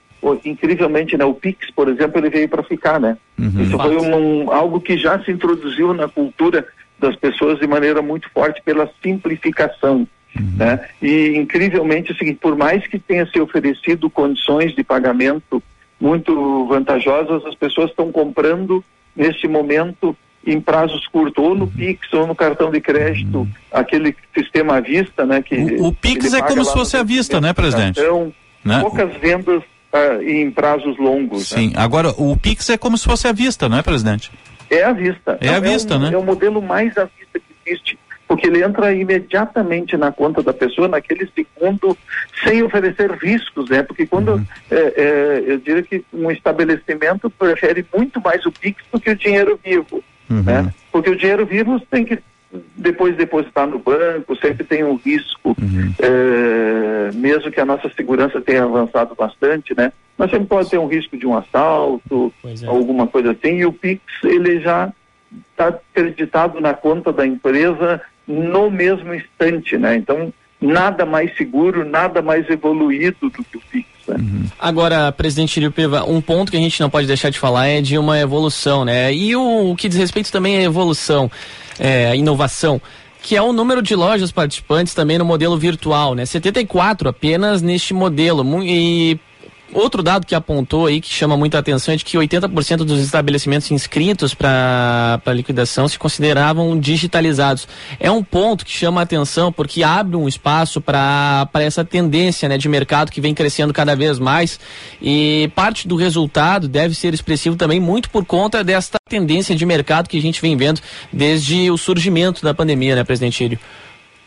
incrivelmente, né, o Pix, por exemplo, ele veio para ficar, né? Uhum. Isso foi um, um, algo que já se introduziu na cultura das pessoas de maneira muito forte pela simplificação. Uhum. Né? E incrivelmente é o seguinte, por mais que tenha se oferecido condições de pagamento muito vantajosas, as pessoas estão comprando nesse momento em prazos curtos, ou no uhum. Pix ou no cartão de crédito, uhum. aquele sistema à vista, né? Que o, o Pix é como se fosse à vista, né, presidente? Então, né? poucas vendas uh, em prazos longos. Sim, né? agora o Pix é como se fosse à vista, não é, presidente? É à vista. É à vista, é um, né? É o modelo mais à vista que existe, porque ele entra imediatamente na conta da pessoa, naquele segundo, sem oferecer riscos, né? Porque quando, uhum. é, é, eu diria que um estabelecimento prefere muito mais o PIX do que o dinheiro vivo, uhum. né? Porque o dinheiro vivo tem que depois depositar no banco, sempre tem um risco, uhum. é, mesmo que a nossa segurança tenha avançado bastante, né? Mas sempre pode ter um risco de um assalto, é. alguma coisa assim, e o Pix ele já está acreditado na conta da empresa no mesmo instante, né? Então nada mais seguro, nada mais evoluído do que o Pix. Né? Uhum. Agora, presidente Peva, um ponto que a gente não pode deixar de falar é de uma evolução, né? E o, o que diz respeito também à evolução é, inovação, que é o número de lojas participantes também no modelo virtual, né? 74 apenas neste modelo. E outro dado que apontou aí que chama muita atenção é de que 80% dos estabelecimentos inscritos para liquidação se consideravam digitalizados. É um ponto que chama atenção porque abre um espaço para essa tendência né, de mercado que vem crescendo cada vez mais e parte do resultado deve ser expressivo também muito por conta desta tendência de mercado que a gente vem vendo desde o surgimento da pandemia, né, presidente Írio?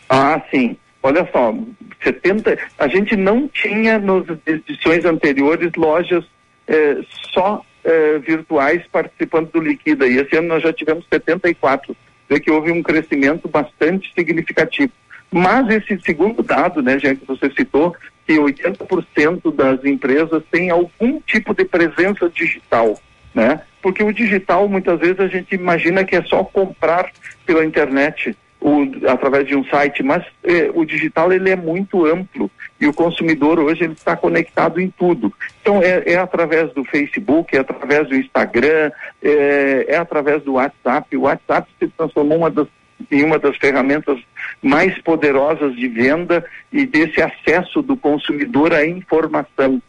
Ah, sim. Olha só, 70, a gente não tinha nas edições anteriores lojas eh, só eh, virtuais participando do Liquida e esse ano nós já tivemos 74, vê que houve um crescimento bastante significativo. Mas esse segundo dado, né, já que você citou, que 80% das empresas têm algum tipo de presença digital, né? Porque o digital muitas vezes a gente imagina que é só comprar pela internet o, através de um site, mas eh, o digital ele é muito amplo e o consumidor hoje ele está conectado em tudo. Então é, é através do Facebook, é através do Instagram, é, é, através do WhatsApp. O WhatsApp se transformou uma das, em uma das ferramentas mais poderosas de venda e desse acesso do consumidor à informação.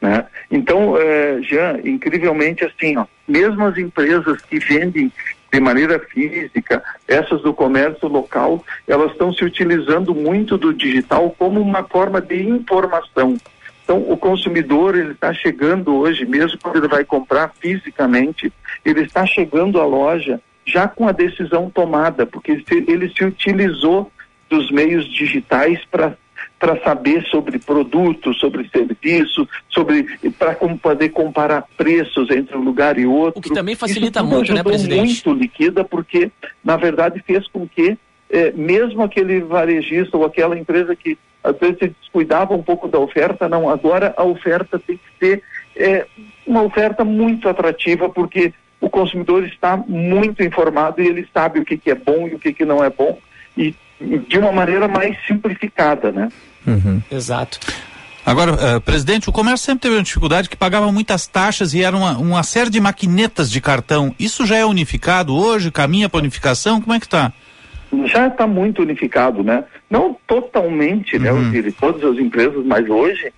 Né? Então, eh, Jean, incrivelmente assim, ó, mesmo as empresas que vendem de maneira física, essas do comércio local, elas estão se utilizando muito do digital como uma forma de informação. Então, o consumidor, ele está chegando hoje, mesmo quando ele vai comprar fisicamente, ele está chegando à loja já com a decisão tomada, porque ele se utilizou dos meios digitais para para saber sobre produto, sobre serviço, sobre para poder comparar preços entre um lugar e outro. O que também facilita muito, né, presidente? Muito liquida, porque na verdade fez com que eh, mesmo aquele varejista ou aquela empresa que às vezes se descuidava um pouco da oferta, não. Agora a oferta tem que ser eh, uma oferta muito atrativa, porque o consumidor está muito informado e ele sabe o que, que é bom e o que, que não é bom. E de uma maneira mais simplificada, né? Uhum. Exato. Agora, uh, presidente, o comércio sempre teve uma dificuldade que pagava muitas taxas e era uma, uma série de maquinetas de cartão. Isso já é unificado hoje? Caminha para unificação? Como é que está? Já está muito unificado, né? Não totalmente, né, uhum. né, de todas as empresas, mas hoje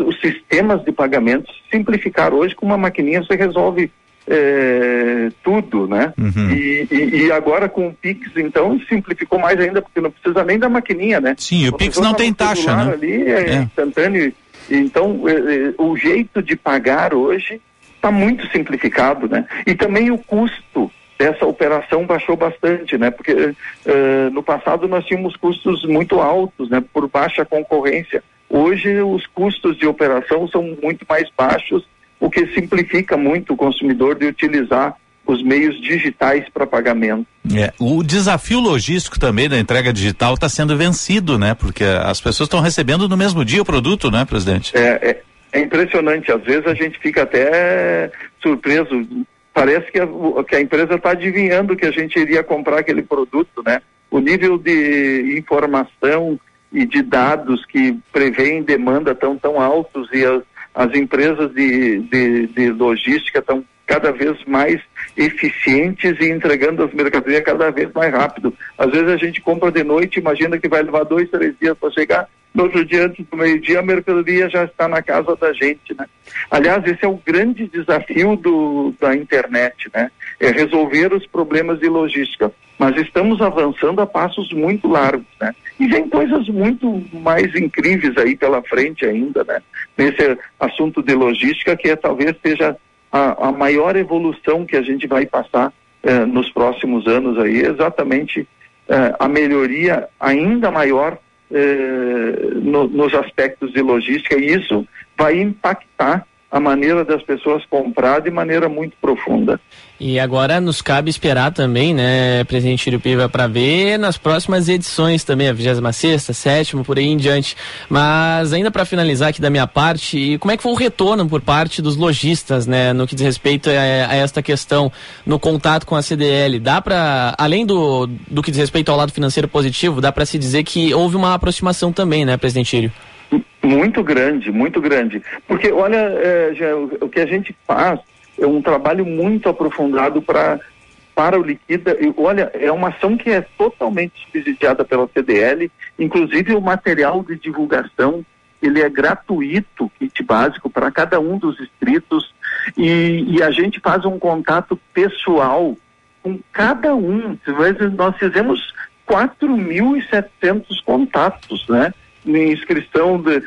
os sistemas de pagamentos simplificaram hoje com uma maquininha você resolve é, tudo, né? Uhum. E, e, e, agora com o Pix, então, simplificou mais ainda, porque não precisa nem da maquininha, né? Sim, o Pix não tem taxa, né? Ali é, é. instantâneo. Então, é, é, o jeito de pagar hoje está muito simplificado, né? E também o custo dessa operação baixou bastante, né? Porque uh, no passado nós tínhamos custos muito altos, né? Por baixa concorrência. Hoje os custos de operação são muito mais baixos o que simplifica muito o consumidor de utilizar os meios digitais para pagamento. É, o desafio logístico também da entrega digital está sendo vencido, né? Porque as pessoas estão recebendo no mesmo dia o produto, né, presidente? É, é, é impressionante. Às vezes a gente fica até surpreso. Parece que a, que a empresa está adivinhando que a gente iria comprar aquele produto, né? O nível de informação e de dados que prevêem demanda tão tão altos e as as empresas de, de, de logística estão cada vez mais eficientes e entregando as mercadorias cada vez mais rápido. Às vezes a gente compra de noite, imagina que vai levar dois, três dias para chegar, no outro dia, antes do meio-dia, a mercadoria já está na casa da gente, né? Aliás, esse é o grande desafio do, da internet, né? É resolver os problemas de logística. Mas estamos avançando a passos muito largos, né? E vem coisas muito mais incríveis aí pela frente ainda, né? Nesse assunto de logística, que é, talvez seja a, a maior evolução que a gente vai passar eh, nos próximos anos aí, exatamente eh, a melhoria ainda maior eh, no, nos aspectos de logística e isso vai impactar a maneira das pessoas comprar de maneira muito profunda. E agora nos cabe esperar também, né, presidente Irupiva, para ver nas próximas edições também, a 26 sétima, por aí em diante. Mas ainda para finalizar aqui da minha parte, como é que foi o retorno por parte dos lojistas, né, no que diz respeito a, a esta questão, no contato com a CDL? Dá para, além do, do que diz respeito ao lado financeiro positivo, dá para se dizer que houve uma aproximação também, né, presidente Írio? Muito grande, muito grande. Porque, olha, é, já, o, que a gente faz é um trabalho muito aprofundado para para o Liquida. E, olha, é uma ação que é totalmente subsidiada pela CDL, inclusive o material de divulgação ele é gratuito, kit básico para cada um dos distritos e, e a gente faz um contato pessoal com cada um. Nós fizemos 4.700 contatos, né? Inscrição, de,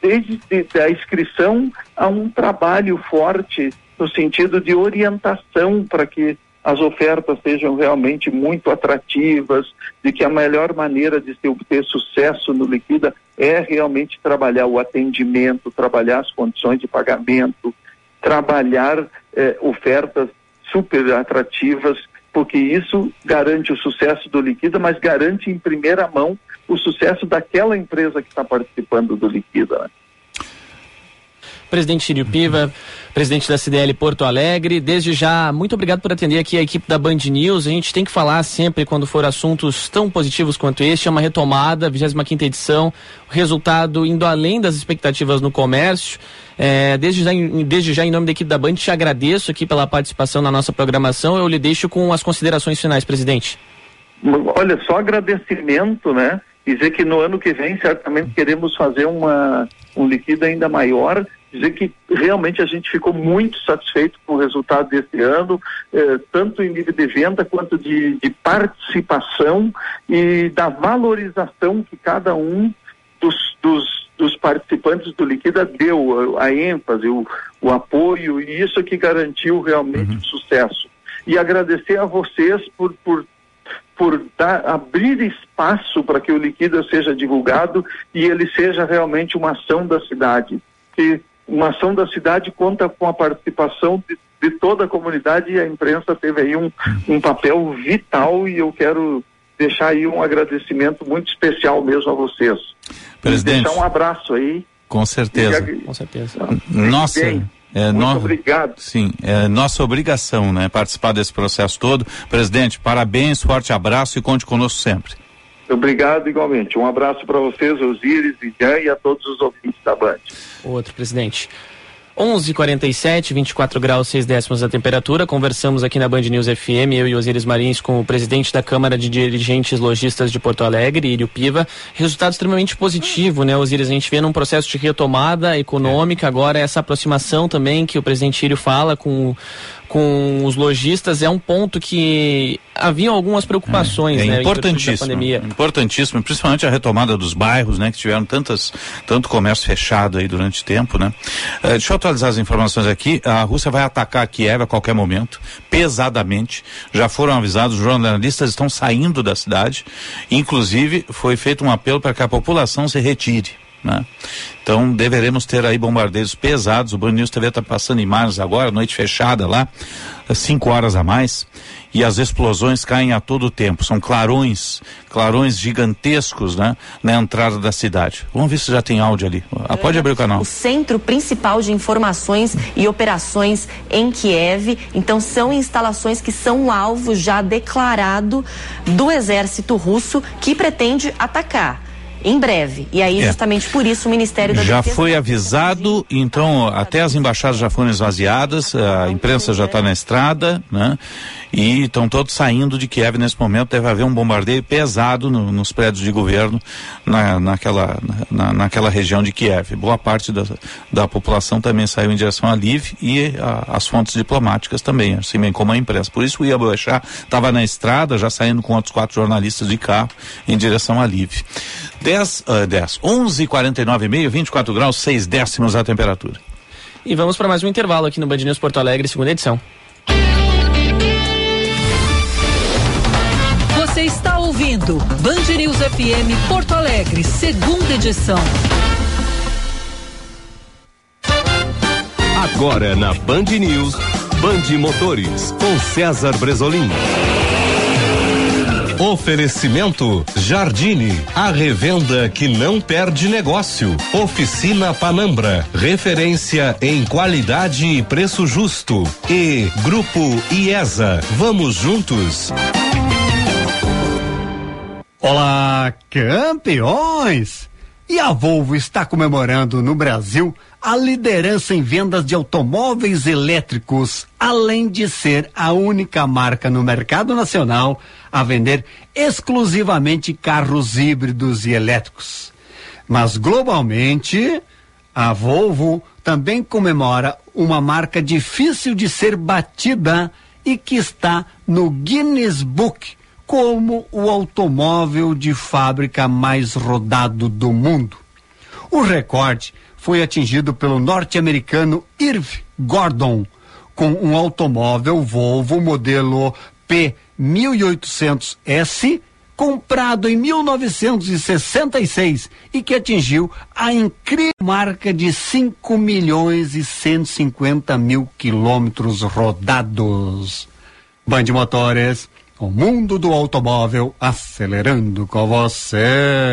desde de, a inscrição a um trabalho forte no sentido de orientação para que as ofertas sejam realmente muito atrativas, de que a melhor maneira de se obter sucesso no Liquida é realmente trabalhar o atendimento, trabalhar as condições de pagamento, trabalhar eh, ofertas super atrativas, porque isso garante o sucesso do Liquida, mas garante em primeira mão o sucesso daquela empresa que está participando do Liquida. Né? Presidente Chirio Piva, presidente da CDL Porto Alegre. Desde já, muito obrigado por atender aqui a equipe da Band News. A gente tem que falar sempre quando for assuntos tão positivos quanto este. É uma retomada, 25 edição, resultado indo além das expectativas no comércio. É, desde, já, desde já, em nome da equipe da Band, te agradeço aqui pela participação na nossa programação. Eu lhe deixo com as considerações finais, presidente. Olha, só agradecimento, né? Dizer que no ano que vem certamente queremos fazer uma, um líquido ainda maior dizer que realmente a gente ficou muito satisfeito com o resultado desse ano, eh, tanto em nível de venda quanto de, de, participação e da valorização que cada um dos, dos, dos participantes do Liquida deu, a, a ênfase, o, o, apoio, e isso que garantiu realmente uhum. o sucesso. E agradecer a vocês por, por por dar, abrir espaço para que o Liquida seja divulgado e ele seja realmente uma ação da cidade. Que uma ação da cidade conta com a participação de, de toda a comunidade e a imprensa teve aí um, um papel vital e eu quero deixar aí um agradecimento muito especial mesmo a vocês. Presidente. deixar um abraço aí. Com certeza. Com certeza. Nossa. É, Muito no... obrigado. Sim, é nossa obrigação, né? Participar desse processo todo. Presidente, parabéns, forte abraço e conte conosco sempre. Obrigado igualmente. Um abraço para vocês, Osíris, Jan e a todos os ouvintes da Band. Outro presidente. 11:47, 24 graus 6 décimos a temperatura. Conversamos aqui na Band News FM, eu e Osiris Marins, com o presidente da Câmara de Dirigentes Logistas de Porto Alegre, Írio Piva. Resultado extremamente positivo, né, Osiris? A gente vê num processo de retomada econômica, agora essa aproximação também que o presidente Írio fala com com os lojistas é um ponto que havia algumas preocupações, é, é né? Importantíssimo. Importantíssimo, principalmente a retomada dos bairros, né? Que tiveram tantas, tanto comércio fechado aí durante tempo, né? Uh, deixa eu atualizar as informações aqui. A Rússia vai atacar Kiev a qualquer momento, pesadamente. Já foram avisados, os jornalistas estão saindo da cidade. Inclusive, foi feito um apelo para que a população se retire. Né? Então deveremos ter aí bombardeios pesados. O Band News TV está passando imagens agora, noite fechada lá, cinco horas a mais, e as explosões caem a todo tempo. São clarões, clarões gigantescos, né, na entrada da cidade. Vamos ver se já tem áudio ali. Ah, pode abrir o canal. O centro principal de informações e operações em Kiev. Então são instalações que são alvo já declarado do exército russo que pretende atacar em breve. E aí, é. justamente por isso, o Ministério da Já Defesa foi avisado, então até as embaixadas já foram esvaziadas, a imprensa já está na estrada, né? E estão todos saindo de Kiev nesse momento. Deve haver um bombardeio pesado no, nos prédios de governo na, naquela, na, naquela região de Kiev. Boa parte da, da população também saiu em direção a Lviv e a, as fontes diplomáticas também, assim bem como a imprensa. Por isso o Iaboechá estava na estrada, já saindo com outros quatro jornalistas de carro em direção a Lviv. 10, uh, 10, 11, 49 e meio, 24 graus, 6 décimos a temperatura. E vamos para mais um intervalo aqui no Band News Porto Alegre, segunda edição. Você está ouvindo Band News FM Porto Alegre, segunda edição. Agora na Band News, Band Motores, com César Bresolim. Oferecimento Jardine, a revenda que não perde negócio. Oficina Panambra, referência em qualidade e preço justo. E Grupo IESA, vamos juntos. Olá, campeões! E a Volvo está comemorando no Brasil a liderança em vendas de automóveis elétricos, além de ser a única marca no mercado nacional a vender exclusivamente carros híbridos e elétricos. Mas globalmente, a Volvo também comemora uma marca difícil de ser batida e que está no Guinness Book como o automóvel de fábrica mais rodado do mundo. O recorde foi atingido pelo norte-americano Irv Gordon com um automóvel Volvo modelo P1800S comprado em 1966 e que atingiu a incrível marca de 5 milhões e 150 mil quilômetros rodados. Band Motores, o mundo do automóvel acelerando com você.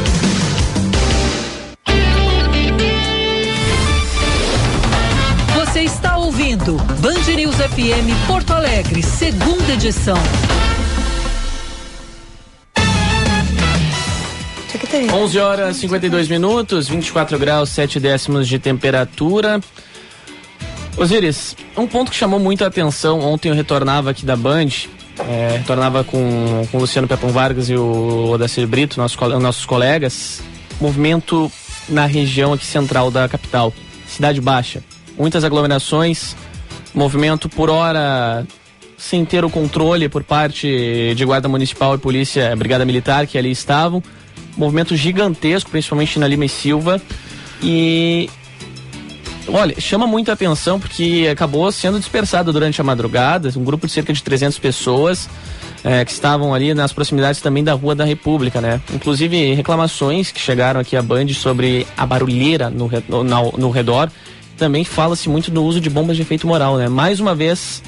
ouvindo Band News FM Porto Alegre, segunda edição. Tem. 11 horas 52 minutos, 24 graus, 7 décimos de temperatura. Osíris, um ponto que chamou muita atenção, ontem eu retornava aqui da Band, é, retornava com, com o Luciano Pepão Vargas e o Odacir Brito, nosso, nossos colegas, movimento na região aqui central da capital, Cidade Baixa. Muitas aglomerações, movimento por hora sem ter o controle por parte de Guarda Municipal e Polícia, Brigada Militar que ali estavam movimento gigantesco, principalmente na Lima e Silva. E olha, chama muita atenção porque acabou sendo dispersado durante a madrugada, um grupo de cerca de 300 pessoas é, que estavam ali nas proximidades também da Rua da República, né? Inclusive reclamações que chegaram aqui à Band sobre a barulheira no, no, no redor. Também fala-se muito do uso de bombas de efeito moral, né? Mais uma vez,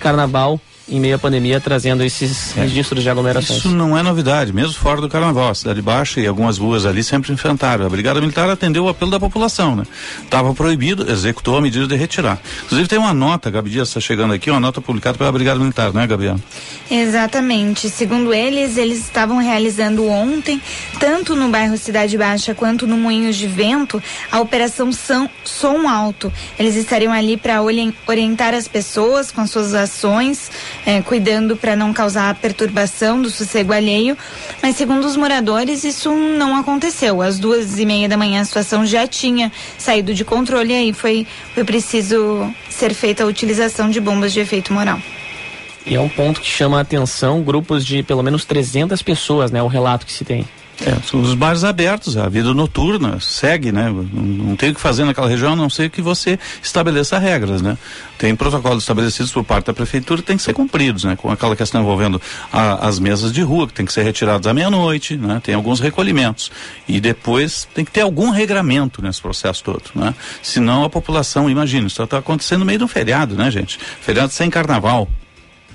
carnaval em meio à pandemia, trazendo esses é. registros de aglomerações. Isso não é novidade, mesmo fora do carnaval. A Cidade Baixa e algumas ruas ali sempre enfrentaram. A Brigada Militar atendeu o apelo da população, né? Estava proibido, executou a medida de retirar. Inclusive tem uma nota, Gabi Dias está chegando aqui, uma nota publicada pela Brigada Militar, não é, Gabriela? Exatamente. Segundo eles, eles estavam realizando ontem, tanto no bairro Cidade Baixa quanto no Moinhos de Vento, a operação São, Som Alto. Eles estariam ali para orientar as pessoas com as suas ações é, cuidando para não causar perturbação do sossego alheio, mas segundo os moradores isso não aconteceu. Às duas e meia da manhã a situação já tinha saído de controle e aí foi, foi preciso ser feita a utilização de bombas de efeito moral. E é um ponto que chama a atenção grupos de pelo menos 300 pessoas, né? O relato que se tem. É, são os bares abertos, a vida noturna segue, né? Não, tem o que fazer naquela região a não ser que você estabeleça regras, né? Tem protocolos estabelecidos por parte da prefeitura que tem que ser cumpridos, né? Com aquela questão envolvendo a, as mesas de rua, que tem que ser retiradas à meia-noite, né? Tem alguns recolhimentos. E depois tem que ter algum regramento nesse processo todo, né? Senão a população, imagina, isso está acontecendo no meio de um feriado, né, gente? Feriado sem carnaval,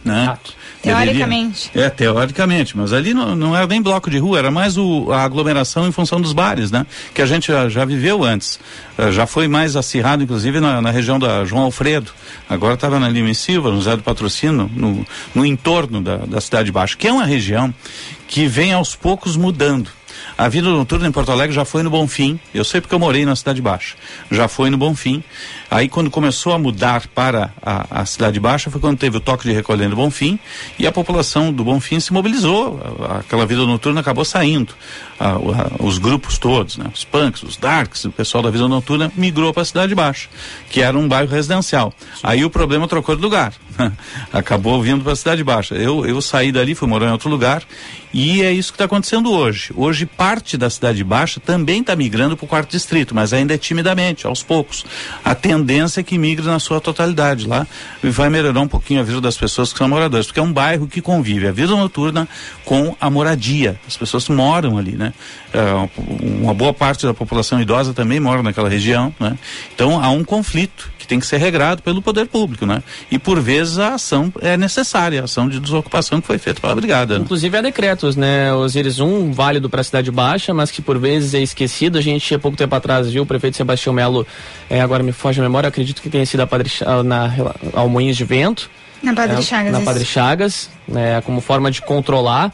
né? Exato. Teoricamente. Deveria, é, teoricamente, mas ali não, não era nem bloco de rua, era mais o, a aglomeração em função dos bares, né? Que a gente já, já viveu antes. Uh, já foi mais acirrado, inclusive, na, na região da João Alfredo. Agora estava na Lima e Silva, no Zé do Patrocínio, no, no entorno da, da Cidade Baixa, que é uma região que vem aos poucos mudando. A vida noturna em Porto Alegre já foi no Bonfim. Eu sei porque eu morei na Cidade Baixa. Já foi no Bonfim. Aí quando começou a mudar para a, a Cidade Baixa foi quando teve o toque de recolher no Bonfim e a população do Bonfim se mobilizou. Aquela vida noturna acabou saindo. os grupos todos, né? os punks, os darks, o pessoal da vida noturna migrou para a Cidade Baixa, que era um bairro residencial. Aí o problema trocou de lugar. acabou vindo para a Cidade Baixa. Eu, eu saí dali, fui morar em outro lugar e é isso que está acontecendo hoje. Hoje, parte da Cidade Baixa também está migrando para o quarto distrito, mas ainda é timidamente, aos poucos. A tendência é que migre na sua totalidade lá e vai melhorar um pouquinho a vida das pessoas que são moradores, porque é um bairro que convive a vida noturna com a moradia. As pessoas moram ali, né? É, uma boa parte da população idosa também mora naquela região, né? Então há um conflito que tem que ser regrado pelo poder público, né? E por vezes a ação é necessária, a ação de desocupação que foi feita pela brigada. Né? Inclusive há decretos, né? Osiris, um válido para a cidade baixa, mas que por vezes é esquecido. A gente há pouco tempo atrás viu o prefeito Sebastião Melo, é, agora me foge a memória, acredito que tenha sido a Padre, na, ao Moinhos de Vento. Na Padre é, Chagas. Na Padre Chagas, né, como forma de controlar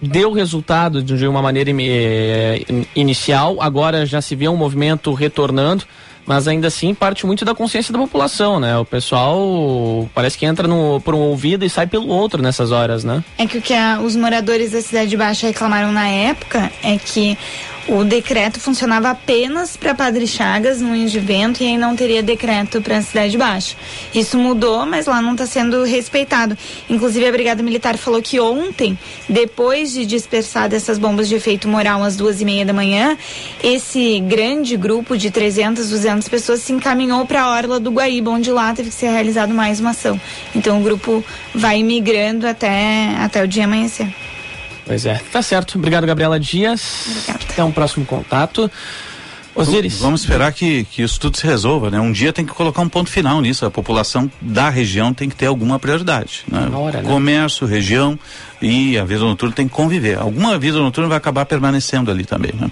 deu resultado de uma maneira eh, inicial, agora já se vê um movimento retornando mas ainda assim parte muito da consciência da população, né? O pessoal parece que entra no, por um ouvido e sai pelo outro nessas horas, né? É que o que a, os moradores da Cidade Baixa reclamaram na época é que o decreto funcionava apenas para Padre Chagas, no de Vento, e aí não teria decreto para a Cidade Baixa. Isso mudou, mas lá não está sendo respeitado. Inclusive, a Brigada Militar falou que ontem, depois de dispersar dessas bombas de efeito moral às duas e meia da manhã, esse grande grupo de 300, 200 pessoas se encaminhou para a Orla do Guaíba, onde lá teve que ser realizado mais uma ação. Então, o grupo vai migrando até, até o dia amanhecer. Pois é, tá certo. Obrigado, Gabriela Dias. Obrigada. Até um próximo contato. Osiris. Vamos esperar que, que isso tudo se resolva, né? Um dia tem que colocar um ponto final nisso. A população da região tem que ter alguma prioridade. Né? Hora, né? Comércio, região e a vida noturna tem que conviver. Alguma vida noturna vai acabar permanecendo ali também, né?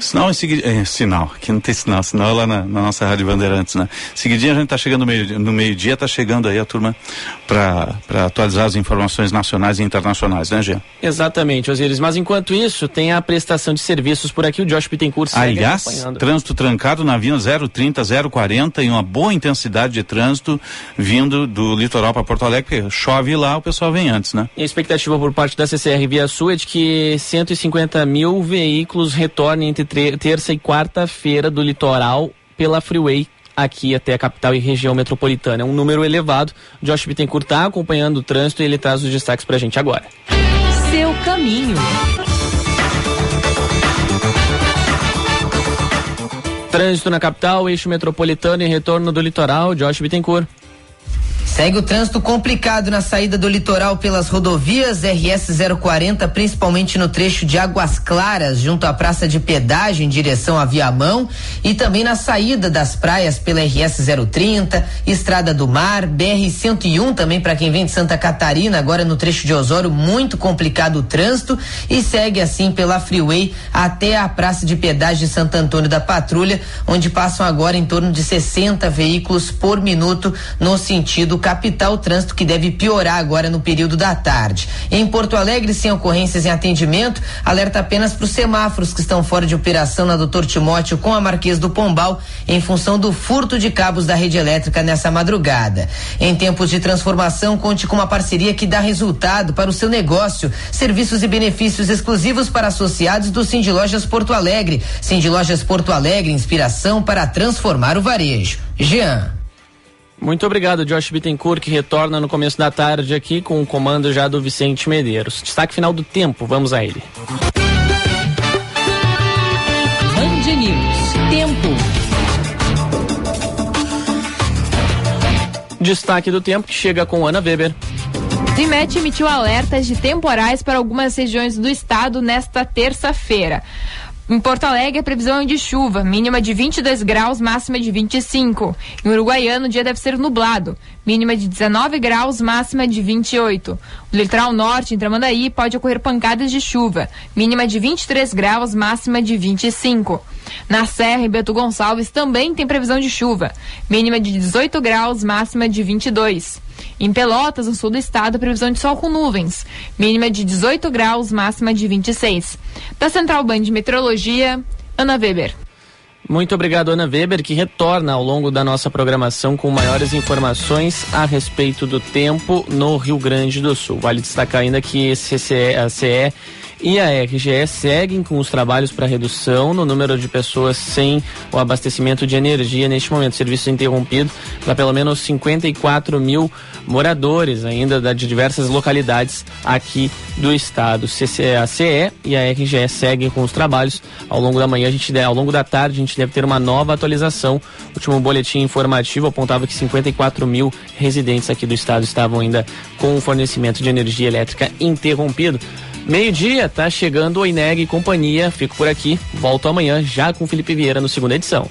Sinal em seguida. É, sinal, aqui não tem sinal, sinal é lá na, na, nossa Rádio Bandeirantes, né? Seguidinha a gente está chegando no meio-dia, no meio está chegando aí a turma para atualizar as informações nacionais e internacionais, né, Jean? Exatamente, Osiris. Mas enquanto isso, tem a prestação de serviços por aqui, o Josh Bittencourt Aliás, trânsito trancado na via 030, 040 e uma boa intensidade de trânsito vindo do litoral para Porto Alegre, porque chove lá, o pessoal vem antes, né? E a expectativa por parte da CCR Via Sul é de que 150 mil veículos retornem entre terça e quarta-feira do litoral pela Freeway aqui até a capital e região metropolitana. É um número elevado. Josh Bittencourt está acompanhando o trânsito e ele traz os destaques para a gente agora. Seu caminho. Trânsito na capital, eixo metropolitano e retorno do litoral. Josh Bittencourt. Segue o trânsito complicado na saída do litoral pelas rodovias RS 040, principalmente no trecho de Águas Claras, junto à praça de pedágio em direção a Viamão, e também na saída das praias pela RS 030, Estrada do Mar, BR 101 também para quem vem de Santa Catarina, agora no trecho de Osório, muito complicado o trânsito, e segue assim pela Freeway até a praça de pedágio de Santo Antônio da Patrulha, onde passam agora em torno de 60 veículos por minuto no sentido capital, trânsito que deve piorar agora no período da tarde. Em Porto Alegre, sem ocorrências em atendimento, alerta apenas para os semáforos que estão fora de operação na Doutor Timóteo com a Marquês do Pombal, em função do furto de cabos da rede elétrica nessa madrugada. Em tempos de transformação, conte com uma parceria que dá resultado para o seu negócio. Serviços e benefícios exclusivos para associados do Cindy Lojas Porto Alegre. Cindy Lojas Porto Alegre, inspiração para transformar o varejo. Jean. Muito obrigado, Josh Bittencourt, que retorna no começo da tarde aqui com o comando já do Vicente Medeiros. Destaque final do tempo, vamos a ele. Band News, tempo. Destaque do tempo que chega com Ana Weber. O IMET emitiu alertas de temporais para algumas regiões do estado nesta terça-feira. Em Porto Alegre, a previsão é de chuva, mínima de 22 graus, máxima de 25. Em Uruguaiano, o dia deve ser nublado, mínima de 19 graus, máxima de 28. No litoral norte, em Tramandaí, pode ocorrer pancadas de chuva, mínima de 23 graus, máxima de 25. Na Serra, em Beto Gonçalves, também tem previsão de chuva, mínima de 18 graus, máxima de 22. Em Pelotas, no sul do estado, previsão de sol com nuvens. Mínima de 18 graus, máxima de 26. Da Central Band de Meteorologia, Ana Weber. Muito obrigado, Ana Weber, que retorna ao longo da nossa programação com maiores informações a respeito do tempo no Rio Grande do Sul. Vale destacar ainda que esse CE, e a RGE seguem com os trabalhos para redução no número de pessoas sem o abastecimento de energia neste momento. Serviço interrompido para pelo menos 54 mil moradores ainda de diversas localidades aqui do estado. a CE e a RGE seguem com os trabalhos. Ao longo da manhã, a gente, ao longo da tarde, a gente deve ter uma nova atualização. O último boletim informativo apontava que 54 mil residentes aqui do estado estavam ainda com o fornecimento de energia elétrica interrompido. Meio-dia, tá chegando o Ineg e companhia. Fico por aqui. Volto amanhã já com Felipe Vieira no segunda edição.